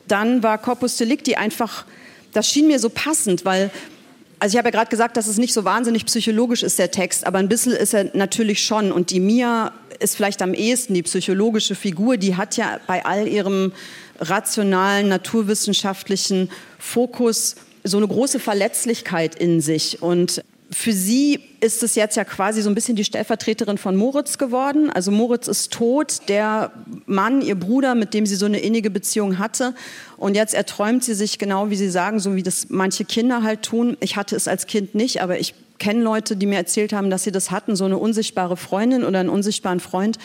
Dann war Corpus Delicti einfach, das schien mir so passend, weil also ich habe ja gerade gesagt, dass es nicht so wahnsinnig psychologisch ist, der Text, aber ein bisschen ist er natürlich schon. Und die Mia ist vielleicht am ehesten die psychologische Figur. Die hat ja bei all ihrem rationalen, naturwissenschaftlichen Fokus so eine große Verletzlichkeit in sich. Und für sie ist es jetzt ja quasi so ein bisschen die Stellvertreterin von Moritz geworden. Also Moritz ist tot, der Mann, ihr Bruder, mit dem sie so eine innige Beziehung hatte. Und jetzt erträumt sie sich genau, wie sie sagen, so wie das manche Kinder halt tun. Ich hatte es als Kind nicht, aber ich kenne Leute, die mir erzählt haben, dass sie das hatten, so eine unsichtbare Freundin oder einen unsichtbaren Freund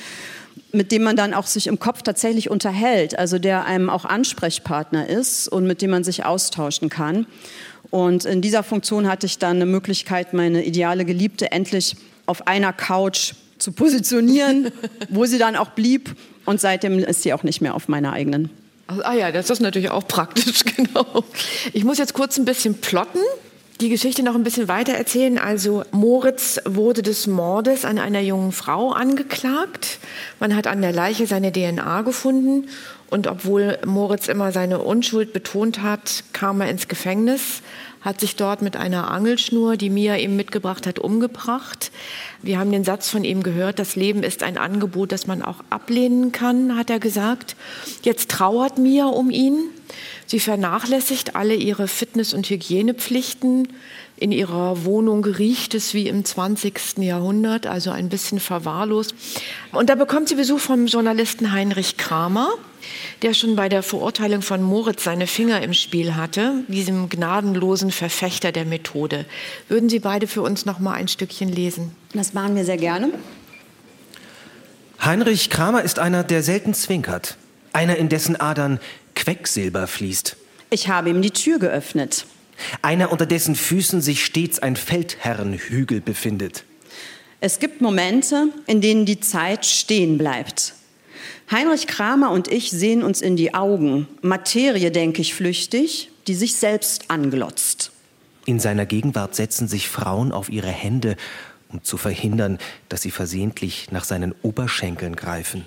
mit dem man dann auch sich im Kopf tatsächlich unterhält, also der einem auch Ansprechpartner ist und mit dem man sich austauschen kann. Und in dieser Funktion hatte ich dann eine Möglichkeit, meine ideale Geliebte endlich auf einer Couch zu positionieren, wo sie dann auch blieb. Und seitdem ist sie auch nicht mehr auf meiner eigenen. Ah ja, das ist natürlich auch praktisch, genau. Ich muss jetzt kurz ein bisschen plotten, die Geschichte noch ein bisschen weiter erzählen. Also Moritz wurde des Mordes an einer jungen Frau angeklagt. Man hat an der Leiche seine DNA gefunden und obwohl Moritz immer seine Unschuld betont hat, kam er ins Gefängnis, hat sich dort mit einer Angelschnur, die Mia ihm mitgebracht hat, umgebracht. Wir haben den Satz von ihm gehört, das Leben ist ein Angebot, das man auch ablehnen kann, hat er gesagt. Jetzt trauert Mia um ihn. Sie vernachlässigt alle ihre Fitness- und Hygienepflichten. In ihrer Wohnung riecht es wie im 20. Jahrhundert, also ein bisschen verwahrlost. Und da bekommt sie Besuch vom Journalisten Heinrich Kramer der schon bei der Verurteilung von Moritz seine Finger im Spiel hatte, diesem gnadenlosen Verfechter der Methode. Würden Sie beide für uns noch mal ein Stückchen lesen? Das machen wir sehr gerne. Heinrich Kramer ist einer, der selten zwinkert. Einer, in dessen Adern Quecksilber fließt. Ich habe ihm die Tür geöffnet. Einer, unter dessen Füßen sich stets ein Feldherrenhügel befindet. Es gibt Momente, in denen die Zeit stehen bleibt. Heinrich Kramer und ich sehen uns in die Augen. Materie, denke ich, flüchtig, die sich selbst anglotzt. In seiner Gegenwart setzen sich Frauen auf ihre Hände, um zu verhindern, dass sie versehentlich nach seinen Oberschenkeln greifen.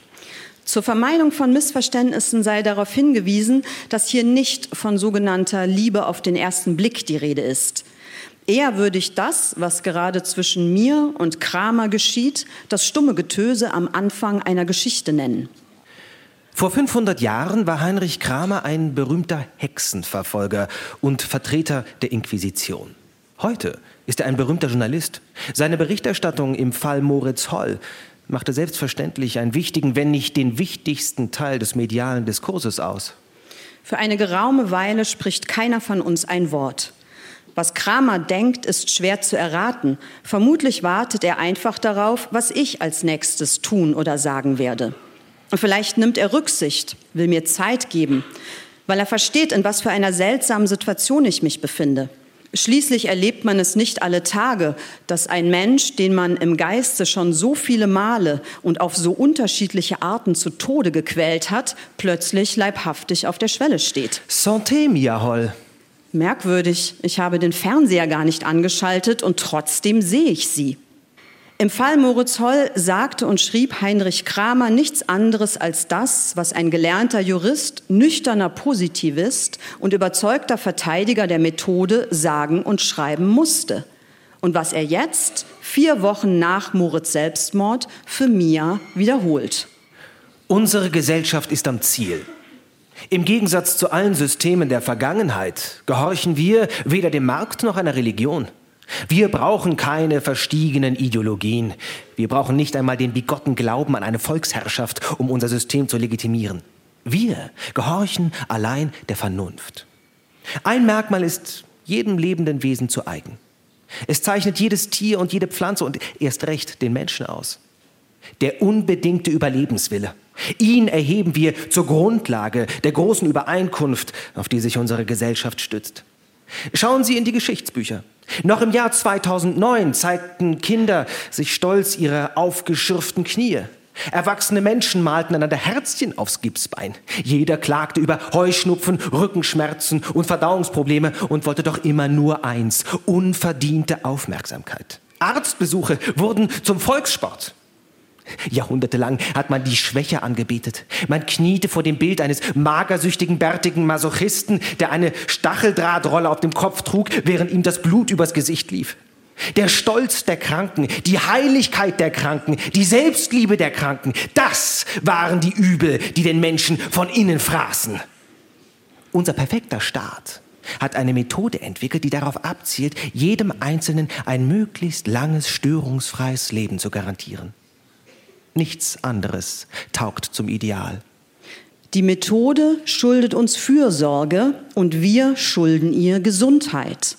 Zur Vermeidung von Missverständnissen sei darauf hingewiesen, dass hier nicht von sogenannter Liebe auf den ersten Blick die Rede ist. Eher würde ich das, was gerade zwischen mir und Kramer geschieht, das stumme Getöse am Anfang einer Geschichte nennen. Vor 500 Jahren war Heinrich Kramer ein berühmter Hexenverfolger und Vertreter der Inquisition. Heute ist er ein berühmter Journalist. Seine Berichterstattung im Fall Moritz Holl machte selbstverständlich einen wichtigen, wenn nicht den wichtigsten Teil des medialen Diskurses aus. Für eine geraume Weile spricht keiner von uns ein Wort. Was Kramer denkt, ist schwer zu erraten. Vermutlich wartet er einfach darauf, was ich als nächstes tun oder sagen werde. Und vielleicht nimmt er Rücksicht, will mir Zeit geben, weil er versteht, in was für einer seltsamen Situation ich mich befinde. Schließlich erlebt man es nicht alle Tage, dass ein Mensch, den man im Geiste schon so viele Male und auf so unterschiedliche Arten zu Tode gequält hat, plötzlich leibhaftig auf der Schwelle steht. Santé, Mia Holl. Merkwürdig, ich habe den Fernseher gar nicht angeschaltet und trotzdem sehe ich sie. Im Fall Moritz Holl sagte und schrieb Heinrich Kramer nichts anderes als das, was ein gelernter Jurist, nüchterner Positivist und überzeugter Verteidiger der Methode sagen und schreiben musste. Und was er jetzt, vier Wochen nach Moritz Selbstmord, für Mia wiederholt. Unsere Gesellschaft ist am Ziel. Im Gegensatz zu allen Systemen der Vergangenheit gehorchen wir weder dem Markt noch einer Religion. Wir brauchen keine verstiegenen Ideologien. Wir brauchen nicht einmal den bigotten Glauben an eine Volksherrschaft, um unser System zu legitimieren. Wir gehorchen allein der Vernunft. Ein Merkmal ist jedem lebenden Wesen zu eigen. Es zeichnet jedes Tier und jede Pflanze und erst recht den Menschen aus. Der unbedingte Überlebenswille. Ihn erheben wir zur Grundlage der großen Übereinkunft, auf die sich unsere Gesellschaft stützt. Schauen Sie in die Geschichtsbücher. Noch im Jahr 2009 zeigten Kinder sich stolz ihre aufgeschürften Knie. Erwachsene Menschen malten einander Herzchen aufs Gipsbein. Jeder klagte über Heuschnupfen, Rückenschmerzen und Verdauungsprobleme und wollte doch immer nur eins, unverdiente Aufmerksamkeit. Arztbesuche wurden zum Volkssport. Jahrhundertelang hat man die Schwäche angebetet. Man kniete vor dem Bild eines magersüchtigen, bärtigen Masochisten, der eine Stacheldrahtrolle auf dem Kopf trug, während ihm das Blut übers Gesicht lief. Der Stolz der Kranken, die Heiligkeit der Kranken, die Selbstliebe der Kranken, das waren die Übel, die den Menschen von innen fraßen. Unser perfekter Staat hat eine Methode entwickelt, die darauf abzielt, jedem Einzelnen ein möglichst langes, störungsfreies Leben zu garantieren. Nichts anderes taugt zum Ideal. Die Methode schuldet uns Fürsorge und wir schulden ihr Gesundheit.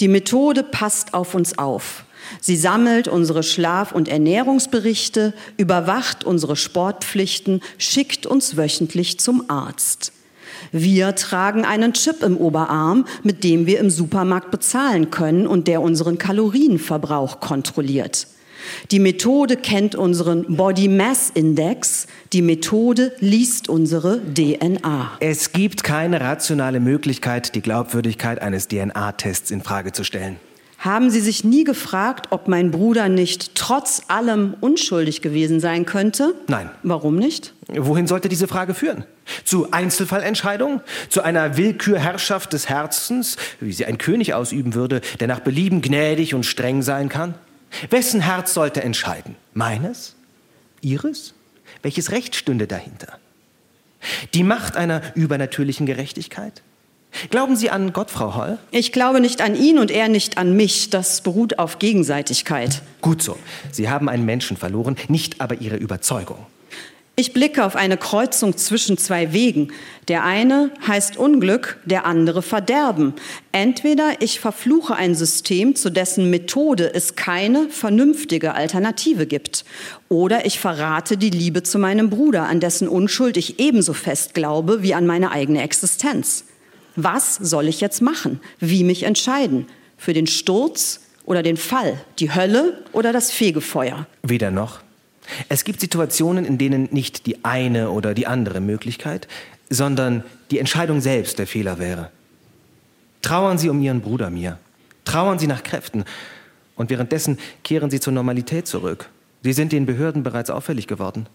Die Methode passt auf uns auf. Sie sammelt unsere Schlaf- und Ernährungsberichte, überwacht unsere Sportpflichten, schickt uns wöchentlich zum Arzt. Wir tragen einen Chip im Oberarm, mit dem wir im Supermarkt bezahlen können und der unseren Kalorienverbrauch kontrolliert. Die Methode kennt unseren Body Mass Index. Die Methode liest unsere DNA. Es gibt keine rationale Möglichkeit, die Glaubwürdigkeit eines DNA-Tests in Frage zu stellen. Haben Sie sich nie gefragt, ob mein Bruder nicht trotz allem unschuldig gewesen sein könnte? Nein. Warum nicht? Wohin sollte diese Frage führen? Zu Einzelfallentscheidungen? Zu einer Willkürherrschaft des Herzens, wie sie ein König ausüben würde, der nach Belieben gnädig und streng sein kann? Wessen Herz sollte entscheiden? Meines? Ihres? Welches Recht stünde dahinter? Die Macht einer übernatürlichen Gerechtigkeit? Glauben Sie an Gott, Frau Holl? Ich glaube nicht an ihn und er nicht an mich. Das beruht auf Gegenseitigkeit. Gut so. Sie haben einen Menschen verloren, nicht aber Ihre Überzeugung. Ich blicke auf eine Kreuzung zwischen zwei Wegen. Der eine heißt Unglück, der andere Verderben. Entweder ich verfluche ein System, zu dessen Methode es keine vernünftige Alternative gibt, oder ich verrate die Liebe zu meinem Bruder, an dessen Unschuld ich ebenso fest glaube wie an meine eigene Existenz. Was soll ich jetzt machen? Wie mich entscheiden? Für den Sturz oder den Fall? Die Hölle oder das Fegefeuer? Weder noch. Es gibt Situationen, in denen nicht die eine oder die andere Möglichkeit, sondern die Entscheidung selbst der Fehler wäre. Trauern Sie um Ihren Bruder mir. Trauern Sie nach Kräften. Und währenddessen kehren Sie zur Normalität zurück. Sie sind den Behörden bereits auffällig geworden.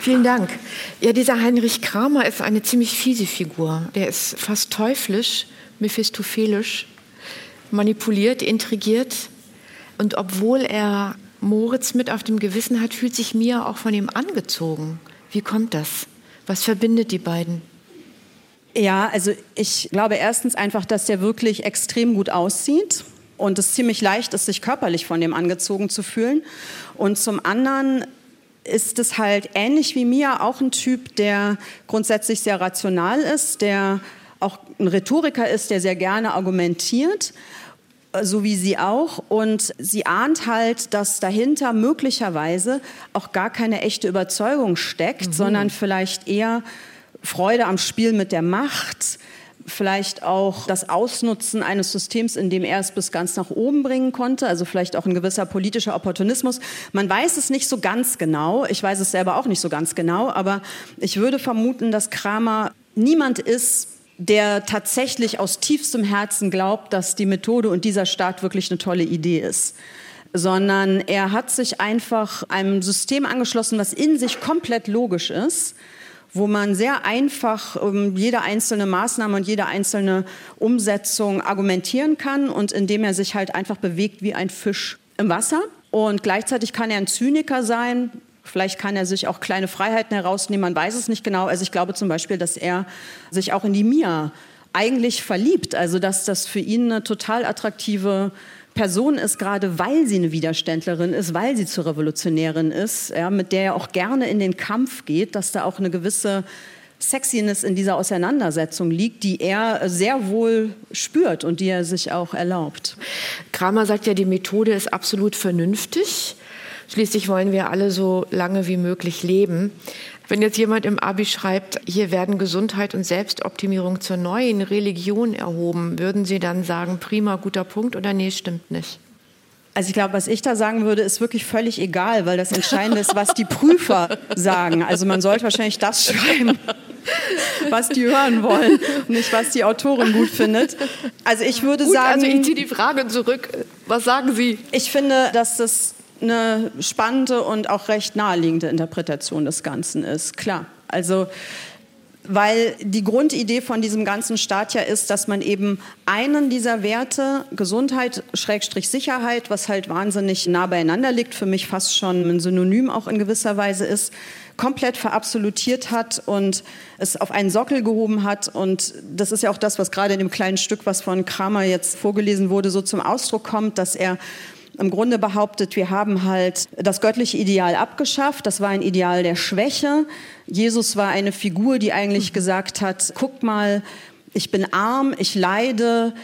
Vielen Dank. Ja, dieser Heinrich Kramer ist eine ziemlich fiese Figur. Der ist fast teuflisch, mephistophelisch, manipuliert, intrigiert. Und obwohl er Moritz mit auf dem Gewissen hat, fühlt sich Mia auch von ihm angezogen. Wie kommt das? Was verbindet die beiden? Ja, also ich glaube erstens einfach, dass der wirklich extrem gut aussieht und es ziemlich leicht ist, sich körperlich von dem angezogen zu fühlen. Und zum anderen ist es halt ähnlich wie mir auch ein Typ, der grundsätzlich sehr rational ist, der auch ein Rhetoriker ist, der sehr gerne argumentiert, so wie sie auch. Und sie ahnt halt, dass dahinter möglicherweise auch gar keine echte Überzeugung steckt, mhm. sondern vielleicht eher Freude am Spiel mit der Macht, vielleicht auch das Ausnutzen eines Systems, in dem er es bis ganz nach oben bringen konnte, also vielleicht auch ein gewisser politischer Opportunismus. Man weiß es nicht so ganz genau, ich weiß es selber auch nicht so ganz genau, aber ich würde vermuten, dass Kramer niemand ist, der tatsächlich aus tiefstem Herzen glaubt, dass die Methode und dieser Staat wirklich eine tolle Idee ist sondern er hat sich einfach einem System angeschlossen, was in sich komplett logisch ist wo man sehr einfach um jede einzelne Maßnahme und jede einzelne Umsetzung argumentieren kann und indem er sich halt einfach bewegt wie ein Fisch im Wasser. Und gleichzeitig kann er ein Zyniker sein. Vielleicht kann er sich auch kleine Freiheiten herausnehmen, man weiß es nicht genau. Also ich glaube zum Beispiel, dass er sich auch in die Mia eigentlich verliebt. Also dass das für ihn eine total attraktive Person ist, gerade weil sie eine Widerständlerin ist, weil sie zur Revolutionärin ist, ja, mit der er auch gerne in den Kampf geht, dass da auch eine gewisse Sexiness in dieser Auseinandersetzung liegt, die er sehr wohl spürt und die er sich auch erlaubt. Kramer sagt ja, die Methode ist absolut vernünftig. Schließlich wollen wir alle so lange wie möglich leben. Wenn jetzt jemand im Abi schreibt, hier werden Gesundheit und Selbstoptimierung zur neuen Religion erhoben, würden Sie dann sagen, prima, guter Punkt oder nee, stimmt nicht? Also ich glaube, was ich da sagen würde, ist wirklich völlig egal, weil das Entscheidende ist, was die Prüfer sagen. Also man sollte wahrscheinlich das schreiben, was die hören wollen, nicht was die Autorin gut findet. Also ich würde gut, sagen. Also ich ziehe die Frage zurück. Was sagen Sie? Ich finde, dass das eine spannende und auch recht naheliegende Interpretation des Ganzen ist. Klar. Also weil die Grundidee von diesem ganzen Staat ja ist, dass man eben einen dieser Werte, Gesundheit, Schrägstrich Sicherheit, was halt wahnsinnig nah beieinander liegt, für mich fast schon ein Synonym auch in gewisser Weise ist, komplett verabsolutiert hat und es auf einen Sockel gehoben hat. Und das ist ja auch das, was gerade in dem kleinen Stück, was von Kramer jetzt vorgelesen wurde, so zum Ausdruck kommt, dass er im Grunde behauptet, wir haben halt das göttliche Ideal abgeschafft. Das war ein Ideal der Schwäche. Jesus war eine Figur, die eigentlich gesagt hat, guck mal, ich bin arm, ich leide,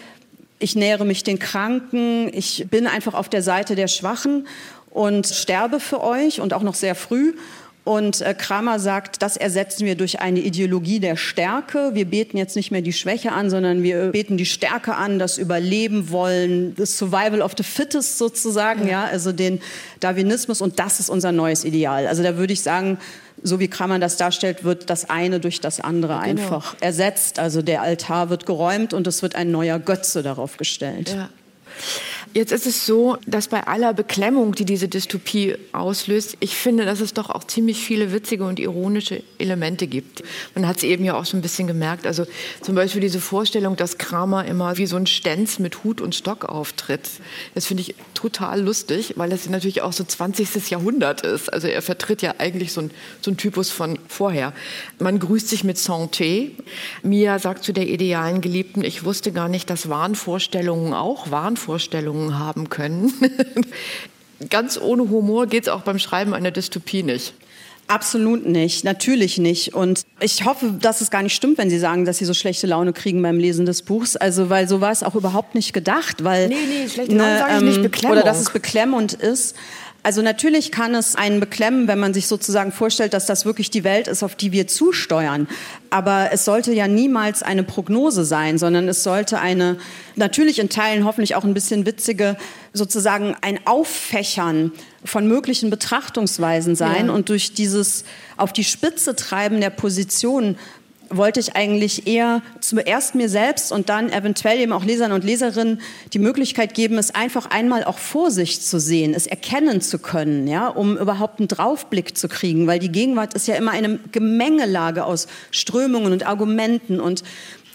ich nähere mich den Kranken, ich bin einfach auf der Seite der Schwachen und sterbe für euch und auch noch sehr früh. Und äh, Kramer sagt, das ersetzen wir durch eine Ideologie der Stärke. Wir beten jetzt nicht mehr die Schwäche an, sondern wir beten die Stärke an, das Überleben wollen, das Survival of the Fittest sozusagen, ja, ja also den Darwinismus. Und das ist unser neues Ideal. Also da würde ich sagen, so wie Kramer das darstellt, wird das eine durch das andere genau. einfach ersetzt. Also der Altar wird geräumt und es wird ein neuer Götze darauf gestellt. Ja. Jetzt ist es so, dass bei aller Beklemmung, die diese Dystopie auslöst, ich finde, dass es doch auch ziemlich viele witzige und ironische Elemente gibt. Man hat es eben ja auch schon ein bisschen gemerkt. Also zum Beispiel diese Vorstellung, dass Kramer immer wie so ein Stenz mit Hut und Stock auftritt. Das finde ich total lustig, weil es natürlich auch so 20. Jahrhundert ist. Also er vertritt ja eigentlich so ein, so Typus von vorher. Man grüßt sich mit Santé. Mia sagt zu der idealen Geliebten, ich wusste gar nicht, dass Wahnvorstellungen auch Wahnvorstellungen Erfahrungen haben können. Ganz ohne Humor geht es auch beim Schreiben einer Dystopie nicht. Absolut nicht, natürlich nicht. Und ich hoffe, dass es gar nicht stimmt, wenn Sie sagen, dass Sie so schlechte Laune kriegen beim Lesen des Buchs. Also, weil so war es auch überhaupt nicht gedacht. Weil, nee, nee, schlechte Laune ne, sage ich nicht, ähm, Beklemmung. Oder dass es beklemmend ist. Also natürlich kann es einen beklemmen, wenn man sich sozusagen vorstellt, dass das wirklich die Welt ist, auf die wir zusteuern. Aber es sollte ja niemals eine Prognose sein, sondern es sollte eine, natürlich in Teilen hoffentlich auch ein bisschen witzige, sozusagen ein Auffächern von möglichen Betrachtungsweisen sein. Ja. Und durch dieses auf die Spitze treiben der Position wollte ich eigentlich eher zuerst mir selbst und dann eventuell eben auch Lesern und Leserinnen die Möglichkeit geben, es einfach einmal auch vor sich zu sehen, es erkennen zu können, ja, um überhaupt einen Draufblick zu kriegen, weil die Gegenwart ist ja immer eine Gemengelage aus Strömungen und Argumenten und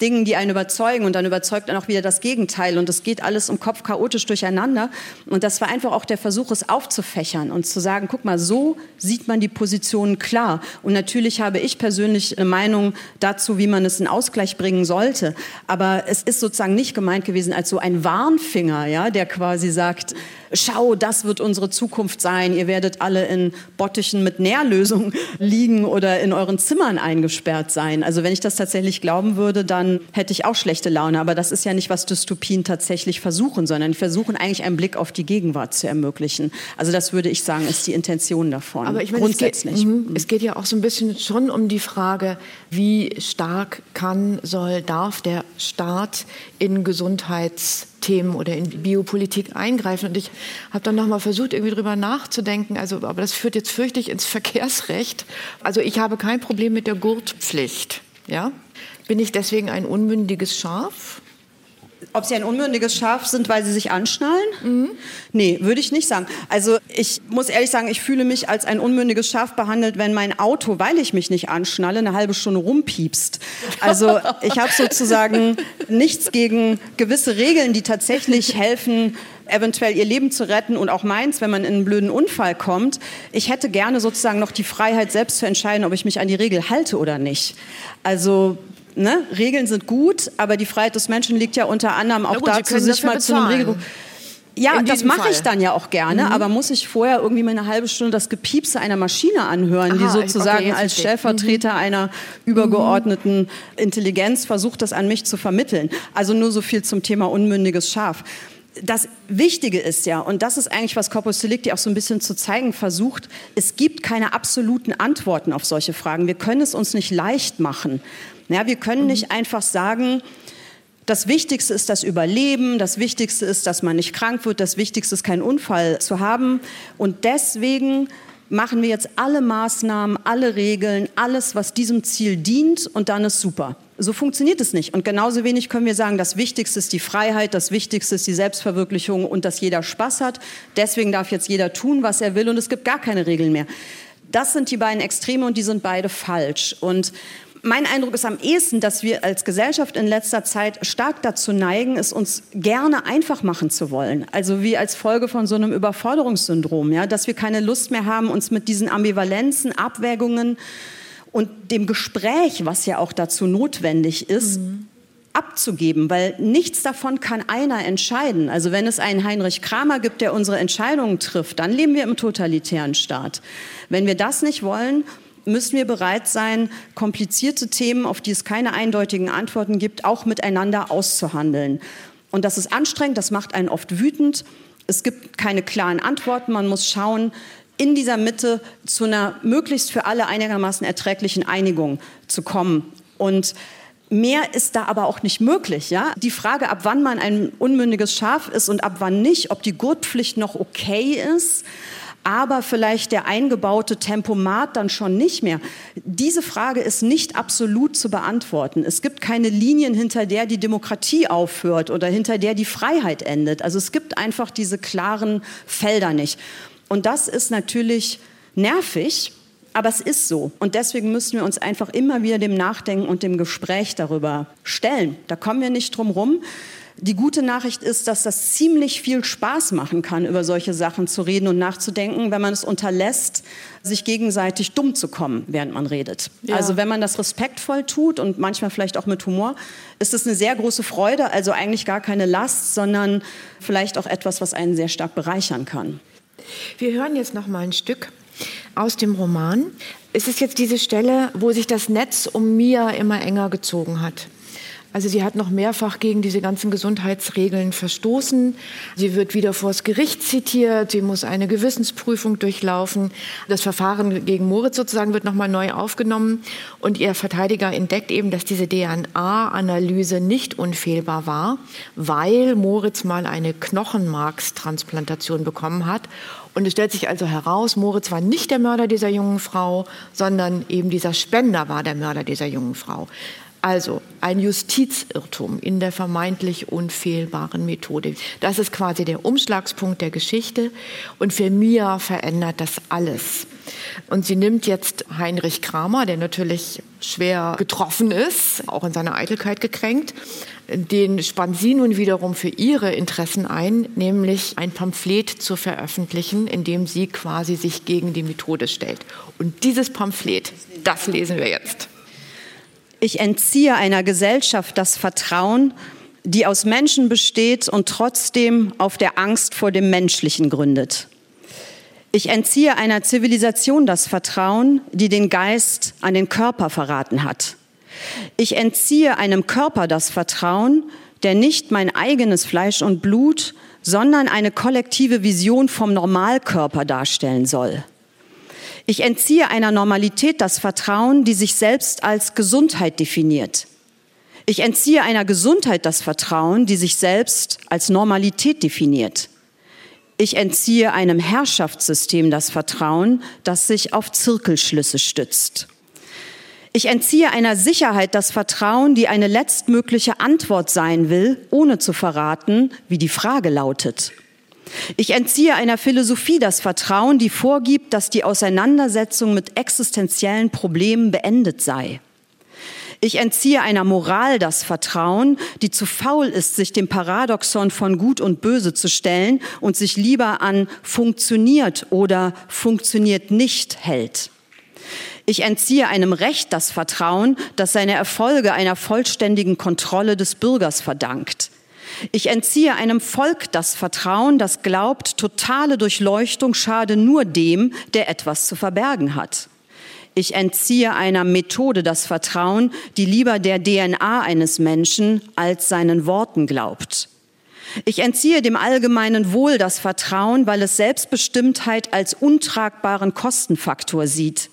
Dingen, die einen überzeugen und dann überzeugt dann auch wieder das Gegenteil und es geht alles im Kopf chaotisch durcheinander. Und das war einfach auch der Versuch, es aufzufächern und zu sagen, guck mal, so sieht man die Positionen klar. Und natürlich habe ich persönlich eine Meinung dazu, wie man es in Ausgleich bringen sollte, aber es ist sozusagen nicht gemeint gewesen als so ein Warnfinger, ja, der quasi sagt, schau, das wird unsere Zukunft sein, ihr werdet alle in Bottichen mit Nährlösung liegen oder in euren Zimmern eingesperrt sein. Also wenn ich das tatsächlich glauben würde, dann hätte ich auch schlechte Laune. Aber das ist ja nicht, was Dystopien tatsächlich versuchen, sondern die versuchen eigentlich einen Blick auf die Gegenwart zu ermöglichen. Also das würde ich sagen, ist die Intention davon. Aber ich meine, grundsätzlich. Es geht, mhm. es geht ja auch so ein bisschen schon um die Frage, wie stark kann, soll, darf der Staat in Gesundheits Themen oder in Biopolitik eingreifen. Und ich habe dann nochmal versucht, irgendwie drüber nachzudenken. Also, aber das führt jetzt fürchtig ins Verkehrsrecht. Also ich habe kein Problem mit der Gurtpflicht. Ja? Bin ich deswegen ein unmündiges Schaf? Ob sie ein unmündiges Schaf sind, weil sie sich anschnallen? Mhm. Nee, würde ich nicht sagen. Also ich muss ehrlich sagen, ich fühle mich als ein unmündiges Schaf behandelt, wenn mein Auto, weil ich mich nicht anschnalle, eine halbe Stunde rumpiepst. Also ich habe sozusagen nichts gegen gewisse Regeln, die tatsächlich helfen, eventuell ihr Leben zu retten und auch meins, wenn man in einen blöden Unfall kommt. Ich hätte gerne sozusagen noch die Freiheit, selbst zu entscheiden, ob ich mich an die Regel halte oder nicht. Also ne, Regeln sind gut, aber die Freiheit des Menschen liegt ja unter anderem auch gut, dazu, sich mal zu einem Regelbuch ja, das mache ich dann ja auch gerne, mhm. aber muss ich vorher irgendwie mal eine halbe Stunde das Gepiepse einer Maschine anhören, Aha, die sozusagen okay, als Stellvertreter mhm. einer übergeordneten Intelligenz versucht, das an mich zu vermitteln. Also nur so viel zum Thema unmündiges Schaf. Das Wichtige ist ja, und das ist eigentlich, was Corpus Delicti auch so ein bisschen zu zeigen versucht, es gibt keine absoluten Antworten auf solche Fragen. Wir können es uns nicht leicht machen. Ja, wir können nicht einfach sagen, das Wichtigste ist das Überleben, das Wichtigste ist, dass man nicht krank wird, das Wichtigste ist, keinen Unfall zu haben. Und deswegen machen wir jetzt alle Maßnahmen, alle Regeln, alles, was diesem Ziel dient und dann ist super. So funktioniert es nicht. Und genauso wenig können wir sagen, das Wichtigste ist die Freiheit, das Wichtigste ist die Selbstverwirklichung und dass jeder Spaß hat. Deswegen darf jetzt jeder tun, was er will und es gibt gar keine Regeln mehr. Das sind die beiden Extreme und die sind beide falsch. Und mein Eindruck ist am ehesten, dass wir als Gesellschaft in letzter Zeit stark dazu neigen, es uns gerne einfach machen zu wollen. Also wie als Folge von so einem Überforderungssyndrom, ja, dass wir keine Lust mehr haben, uns mit diesen Ambivalenzen, Abwägungen und dem Gespräch, was ja auch dazu notwendig ist, mhm. abzugeben, weil nichts davon kann einer entscheiden. Also wenn es einen Heinrich Kramer gibt, der unsere Entscheidungen trifft, dann leben wir im totalitären Staat. Wenn wir das nicht wollen, müssen wir bereit sein, komplizierte Themen, auf die es keine eindeutigen Antworten gibt, auch miteinander auszuhandeln. Und das ist anstrengend, das macht einen oft wütend. Es gibt keine klaren Antworten. Man muss schauen, in dieser Mitte zu einer möglichst für alle einigermaßen erträglichen Einigung zu kommen. Und Mehr ist da aber auch nicht möglich. Ja? Die Frage, ab wann man ein unmündiges Schaf ist und ab wann nicht, ob die Gurtpflicht noch okay ist, aber vielleicht der eingebaute Tempomat dann schon nicht mehr. Diese Frage ist nicht absolut zu beantworten. Es gibt keine Linien, hinter der die Demokratie aufhört oder hinter der die Freiheit endet. Also es gibt einfach diese klaren Felder nicht. Und das ist natürlich nervig, aber es ist so. Und deswegen müssen wir uns einfach immer wieder dem Nachdenken und dem Gespräch darüber stellen. Da kommen wir nicht drum rum. Die gute Nachricht ist, dass das ziemlich viel Spaß machen kann, über solche Sachen zu reden und nachzudenken, wenn man es unterlässt, sich gegenseitig dumm zu kommen, während man redet. Ja. Also wenn man das respektvoll tut und manchmal vielleicht auch mit Humor, ist es eine sehr große Freude, also eigentlich gar keine Last, sondern vielleicht auch etwas, was einen sehr stark bereichern kann. Wir hören jetzt noch mal ein Stück aus dem Roman. Es ist jetzt diese Stelle, wo sich das Netz um Mia immer enger gezogen hat. Also sie hat noch mehrfach gegen diese ganzen Gesundheitsregeln verstoßen. Sie wird wieder vors Gericht zitiert. Sie muss eine Gewissensprüfung durchlaufen. Das Verfahren gegen Moritz sozusagen wird nochmal neu aufgenommen. Und ihr Verteidiger entdeckt eben, dass diese DNA-Analyse nicht unfehlbar war, weil Moritz mal eine Knochenmarkstransplantation bekommen hat. Und es stellt sich also heraus, Moritz war nicht der Mörder dieser jungen Frau, sondern eben dieser Spender war der Mörder dieser jungen Frau. Also ein Justizirrtum in der vermeintlich unfehlbaren Methode. Das ist quasi der Umschlagspunkt der Geschichte und für Mia verändert das alles. Und sie nimmt jetzt Heinrich Kramer, der natürlich schwer getroffen ist, auch in seiner Eitelkeit gekränkt. Den spannt sie nun wiederum für ihre Interessen ein, nämlich ein Pamphlet zu veröffentlichen, in dem sie quasi sich gegen die Methode stellt. Und dieses Pamphlet, das lesen wir jetzt. Ich entziehe einer Gesellschaft das Vertrauen, die aus Menschen besteht und trotzdem auf der Angst vor dem Menschlichen gründet. Ich entziehe einer Zivilisation das Vertrauen, die den Geist an den Körper verraten hat. Ich entziehe einem Körper das Vertrauen, der nicht mein eigenes Fleisch und Blut, sondern eine kollektive Vision vom Normalkörper darstellen soll. Ich entziehe einer Normalität das Vertrauen, die sich selbst als Gesundheit definiert. Ich entziehe einer Gesundheit das Vertrauen, die sich selbst als Normalität definiert. Ich entziehe einem Herrschaftssystem das Vertrauen, das sich auf Zirkelschlüsse stützt. Ich entziehe einer Sicherheit das Vertrauen, die eine letztmögliche Antwort sein will, ohne zu verraten, wie die Frage lautet. Ich entziehe einer Philosophie das Vertrauen, die vorgibt, dass die Auseinandersetzung mit existenziellen Problemen beendet sei. Ich entziehe einer Moral das Vertrauen, die zu faul ist, sich dem Paradoxon von Gut und Böse zu stellen und sich lieber an funktioniert oder funktioniert nicht hält. Ich entziehe einem Recht das Vertrauen, das seine Erfolge einer vollständigen Kontrolle des Bürgers verdankt. Ich entziehe einem Volk das Vertrauen, das glaubt, totale Durchleuchtung schade nur dem, der etwas zu verbergen hat. Ich entziehe einer Methode das Vertrauen, die lieber der DNA eines Menschen als seinen Worten glaubt. Ich entziehe dem allgemeinen Wohl das Vertrauen, weil es Selbstbestimmtheit als untragbaren Kostenfaktor sieht.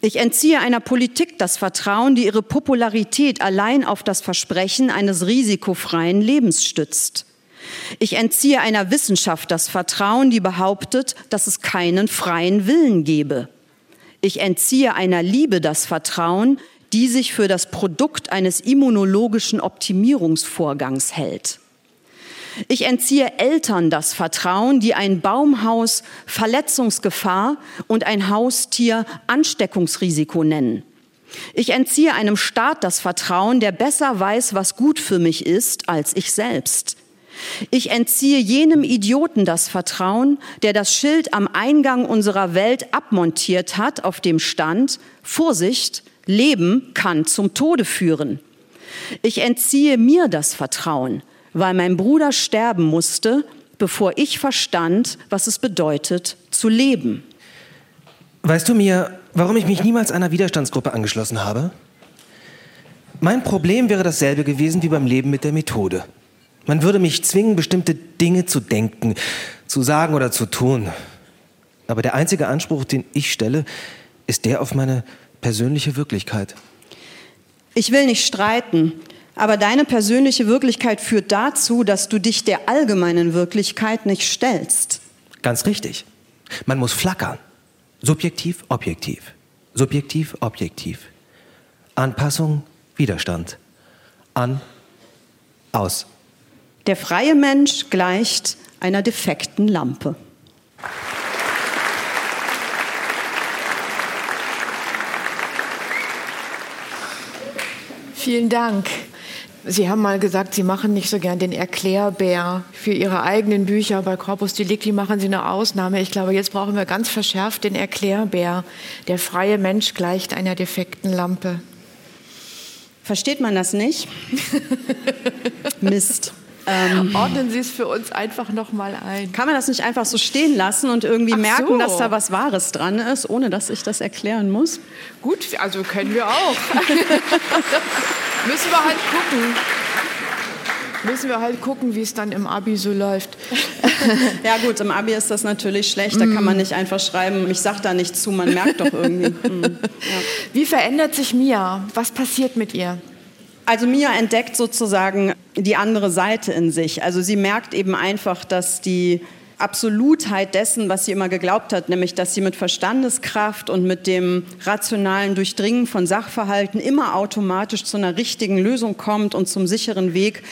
Ich entziehe einer Politik das Vertrauen, die ihre Popularität allein auf das Versprechen eines risikofreien Lebens stützt. Ich entziehe einer Wissenschaft das Vertrauen, die behauptet, dass es keinen freien Willen gebe. Ich entziehe einer Liebe das Vertrauen, die sich für das Produkt eines immunologischen Optimierungsvorgangs hält. Ich entziehe Eltern das Vertrauen, die ein Baumhaus Verletzungsgefahr und ein Haustier Ansteckungsrisiko nennen. Ich entziehe einem Staat das Vertrauen, der besser weiß, was gut für mich ist, als ich selbst. Ich entziehe jenem Idioten das Vertrauen, der das Schild am Eingang unserer Welt abmontiert hat, auf dem stand, Vorsicht, Leben kann zum Tode führen. Ich entziehe mir das Vertrauen, weil mein Bruder sterben musste, bevor ich verstand, was es bedeutet, zu leben. Weißt du mir, warum ich mich niemals einer Widerstandsgruppe angeschlossen habe? Mein Problem wäre dasselbe gewesen wie beim Leben mit der Methode. Man würde mich zwingen, bestimmte Dinge zu denken, zu sagen oder zu tun. Aber der einzige Anspruch, den ich stelle, ist der auf meine persönliche Wirklichkeit. Ich will nicht streiten, aber deine persönliche Wirklichkeit führt dazu, dass du dich der allgemeinen Wirklichkeit nicht stellst. Ganz richtig. Man muss flackern. Subjektiv, objektiv. Subjektiv, objektiv. Anpassung, Widerstand. An, aus. Der freie Mensch gleicht einer defekten Lampe. Vielen Dank. Sie haben mal gesagt, Sie machen nicht so gern den Erklärbär für Ihre eigenen Bücher. Bei Corpus Delicti machen Sie eine Ausnahme. Ich glaube, jetzt brauchen wir ganz verschärft den Erklärbär. Der freie Mensch gleicht einer defekten Lampe. Versteht man das nicht? Mist. Ähm, Ordnen Sie es für uns einfach nochmal ein. Kann man das nicht einfach so stehen lassen und irgendwie Ach merken, so. dass da was Wahres dran ist, ohne dass ich das erklären muss? Gut, also können wir auch. Müssen wir halt gucken. Müssen wir halt gucken, wie es dann im Abi so läuft. ja gut, im Abi ist das natürlich schlecht. Da kann man mm. nicht einfach schreiben, ich sag da nichts zu, man merkt doch irgendwie. Mm, ja. Wie verändert sich Mia? Was passiert mit ihr? Also Mia entdeckt sozusagen die andere Seite in sich. Also sie merkt eben einfach, dass die Absolutheit dessen, was sie immer geglaubt hat, nämlich dass sie mit Verstandeskraft und mit dem rationalen Durchdringen von Sachverhalten immer automatisch zu einer richtigen Lösung kommt und zum sicheren Weg,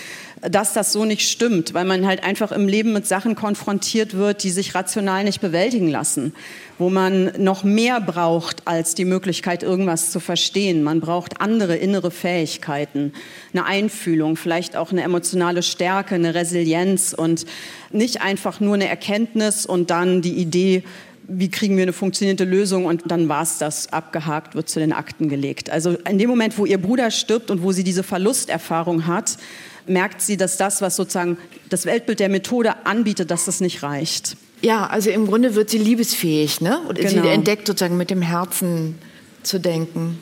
dass das so nicht stimmt, weil man halt einfach im Leben mit Sachen konfrontiert wird, die sich rational nicht bewältigen lassen, wo man noch mehr braucht als die Möglichkeit, irgendwas zu verstehen. Man braucht andere innere Fähigkeiten, eine Einfühlung, vielleicht auch eine emotionale Stärke, eine Resilienz und nicht einfach nur eine Erkenntnis und dann die Idee, wie kriegen wir eine funktionierende Lösung und dann war es das, abgehakt, wird zu den Akten gelegt. Also in dem Moment, wo ihr Bruder stirbt und wo sie diese Verlusterfahrung hat, merkt sie, dass das, was sozusagen das Weltbild der Methode anbietet, dass das nicht reicht. Ja, also im Grunde wird sie liebesfähig, ne? Und genau. sie entdeckt sozusagen mit dem Herzen zu denken.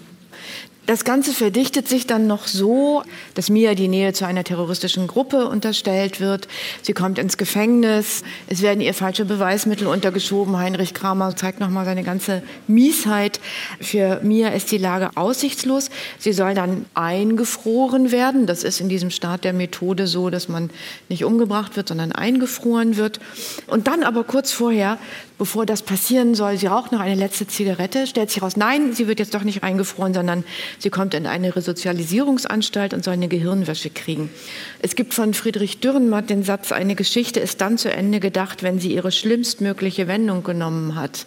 Das Ganze verdichtet sich dann noch so, dass Mia die Nähe zu einer terroristischen Gruppe unterstellt wird. Sie kommt ins Gefängnis. Es werden ihr falsche Beweismittel untergeschoben. Heinrich Kramer zeigt nochmal seine ganze Miesheit. Für Mia ist die Lage aussichtslos. Sie soll dann eingefroren werden. Das ist in diesem Staat der Methode so, dass man nicht umgebracht wird, sondern eingefroren wird. Und dann aber kurz vorher bevor das passieren soll, sie raucht noch eine letzte Zigarette, stellt sich raus, nein, sie wird jetzt doch nicht eingefroren, sondern sie kommt in eine Resozialisierungsanstalt und soll eine Gehirnwäsche kriegen. Es gibt von Friedrich Dürrenmatt den Satz, eine Geschichte ist dann zu Ende gedacht, wenn sie ihre schlimmstmögliche Wendung genommen hat.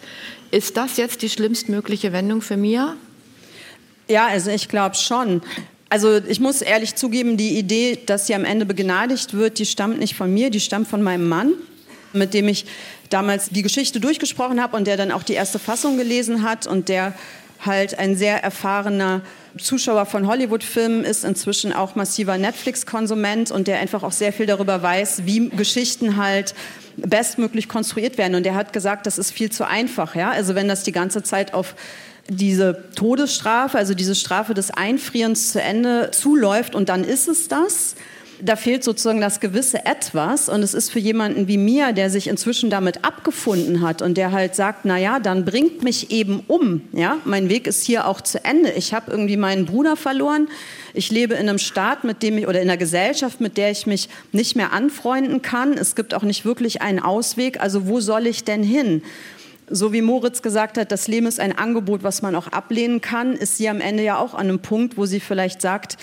Ist das jetzt die schlimmstmögliche Wendung für Mia? Ja, also ich glaube schon. Also ich muss ehrlich zugeben, die Idee, dass sie am Ende begnadigt wird, die stammt nicht von mir, die stammt von meinem Mann mit dem ich damals die Geschichte durchgesprochen habe und der dann auch die erste Fassung gelesen hat und der halt ein sehr erfahrener Zuschauer von Hollywood-Filmen ist, inzwischen auch massiver Netflix-Konsument und der einfach auch sehr viel darüber weiß, wie Geschichten halt bestmöglich konstruiert werden. Und der hat gesagt, das ist viel zu einfach. Ja? Also wenn das die ganze Zeit auf diese Todesstrafe, also diese Strafe des Einfrierens zu Ende zuläuft und dann ist es das, da fehlt sozusagen das gewisse Etwas. Und es ist für jemanden wie mir, der sich inzwischen damit abgefunden hat und der halt sagt, na ja, dann bringt mich eben um. Ja, mein Weg ist hier auch zu Ende. Ich habe irgendwie meinen Bruder verloren. Ich lebe in einem Staat, mit dem ich oder in einer Gesellschaft, mit der ich mich nicht mehr anfreunden kann. Es gibt auch nicht wirklich einen Ausweg. Also wo soll ich denn hin? so wie Moritz gesagt hat, das Leben ist ein Angebot, was man auch ablehnen kann, ist sie am Ende ja auch an einem Punkt, wo sie vielleicht sagt,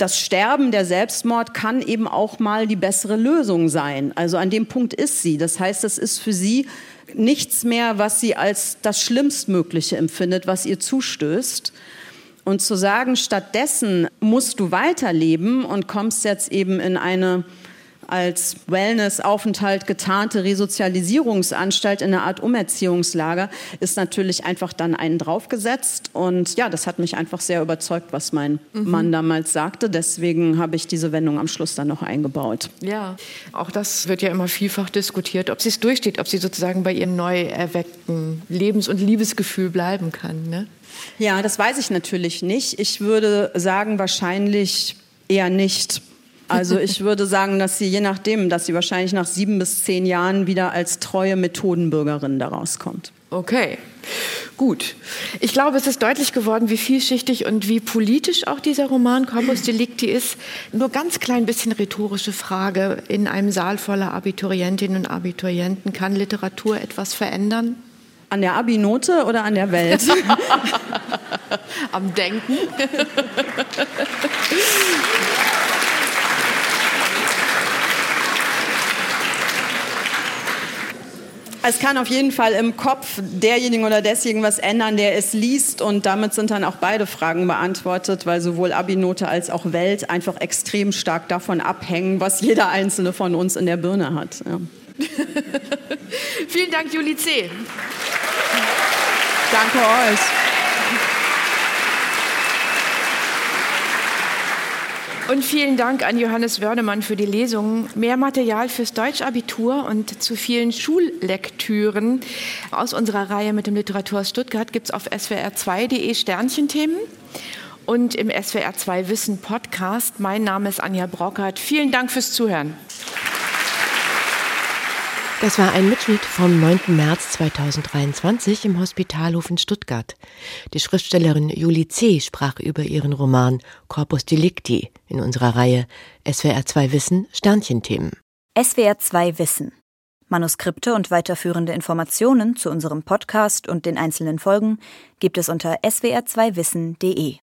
das Sterben, der Selbstmord kann eben auch mal die bessere Lösung sein. Also an dem Punkt ist sie. Das heißt, es ist für sie nichts mehr, was sie als das Schlimmstmögliche empfindet, was ihr zustößt. Und zu sagen, stattdessen musst du weiterleben und kommst jetzt eben in eine als Wellness-Aufenthalt getarnte Resozialisierungsanstalt in einer Art Umerziehungslager, ist natürlich einfach dann einen draufgesetzt. Und ja, das hat mich einfach sehr überzeugt, was mein mhm. Mann damals sagte. Deswegen habe ich diese Wendung am Schluss dann noch eingebaut. Ja, auch das wird ja immer vielfach diskutiert, ob sie es durchsteht, ob sie sozusagen bei ihrem neu erweckten Lebens- und Liebesgefühl bleiben kann. Ne? Ja, das weiß ich natürlich nicht. Ich würde sagen, wahrscheinlich eher nicht. Also ich würde sagen, dass sie je nachdem, dass sie wahrscheinlich nach sieben bis zehn Jahren wieder als treue Methodenbürgerin da rauskommt. Okay, gut. Ich glaube, es ist deutlich geworden, wie vielschichtig und wie politisch auch dieser Roman Corpus Delicti ist. Nur ganz klein bisschen rhetorische Frage. In einem Saal voller Abiturientinnen und Abiturienten kann Literatur etwas verändern? An der Abi-Note oder an der Welt? Am Denken. Es kann auf jeden Fall im Kopf derjenigen oder desjenigen was ändern, der es liest. Und damit sind dann auch beide Fragen beantwortet, weil sowohl Abi-Note als auch Welt einfach extrem stark davon abhängen, was jeder einzelne von uns in der Birne hat. Ja. Vielen Dank, Juli C. Danke euch. Und vielen Dank an Johannes Wörnemann für die Lesung. Mehr Material fürs Deutschabitur und zu vielen Schullektüren aus unserer Reihe mit dem Literatur Stuttgart gibt es auf swr2.de Sternchenthemen und im SWR2 Wissen Podcast. Mein Name ist Anja Brockert. Vielen Dank fürs Zuhören. Das war ein Mitschnitt vom 9. März 2023 im Hospitalhof in Stuttgart. Die Schriftstellerin Julie C. sprach über ihren Roman Corpus Delicti in unserer Reihe SWR 2 Wissen Sternchenthemen. SWR 2 Wissen. Manuskripte und weiterführende Informationen zu unserem Podcast und den einzelnen Folgen gibt es unter swr2wissen.de.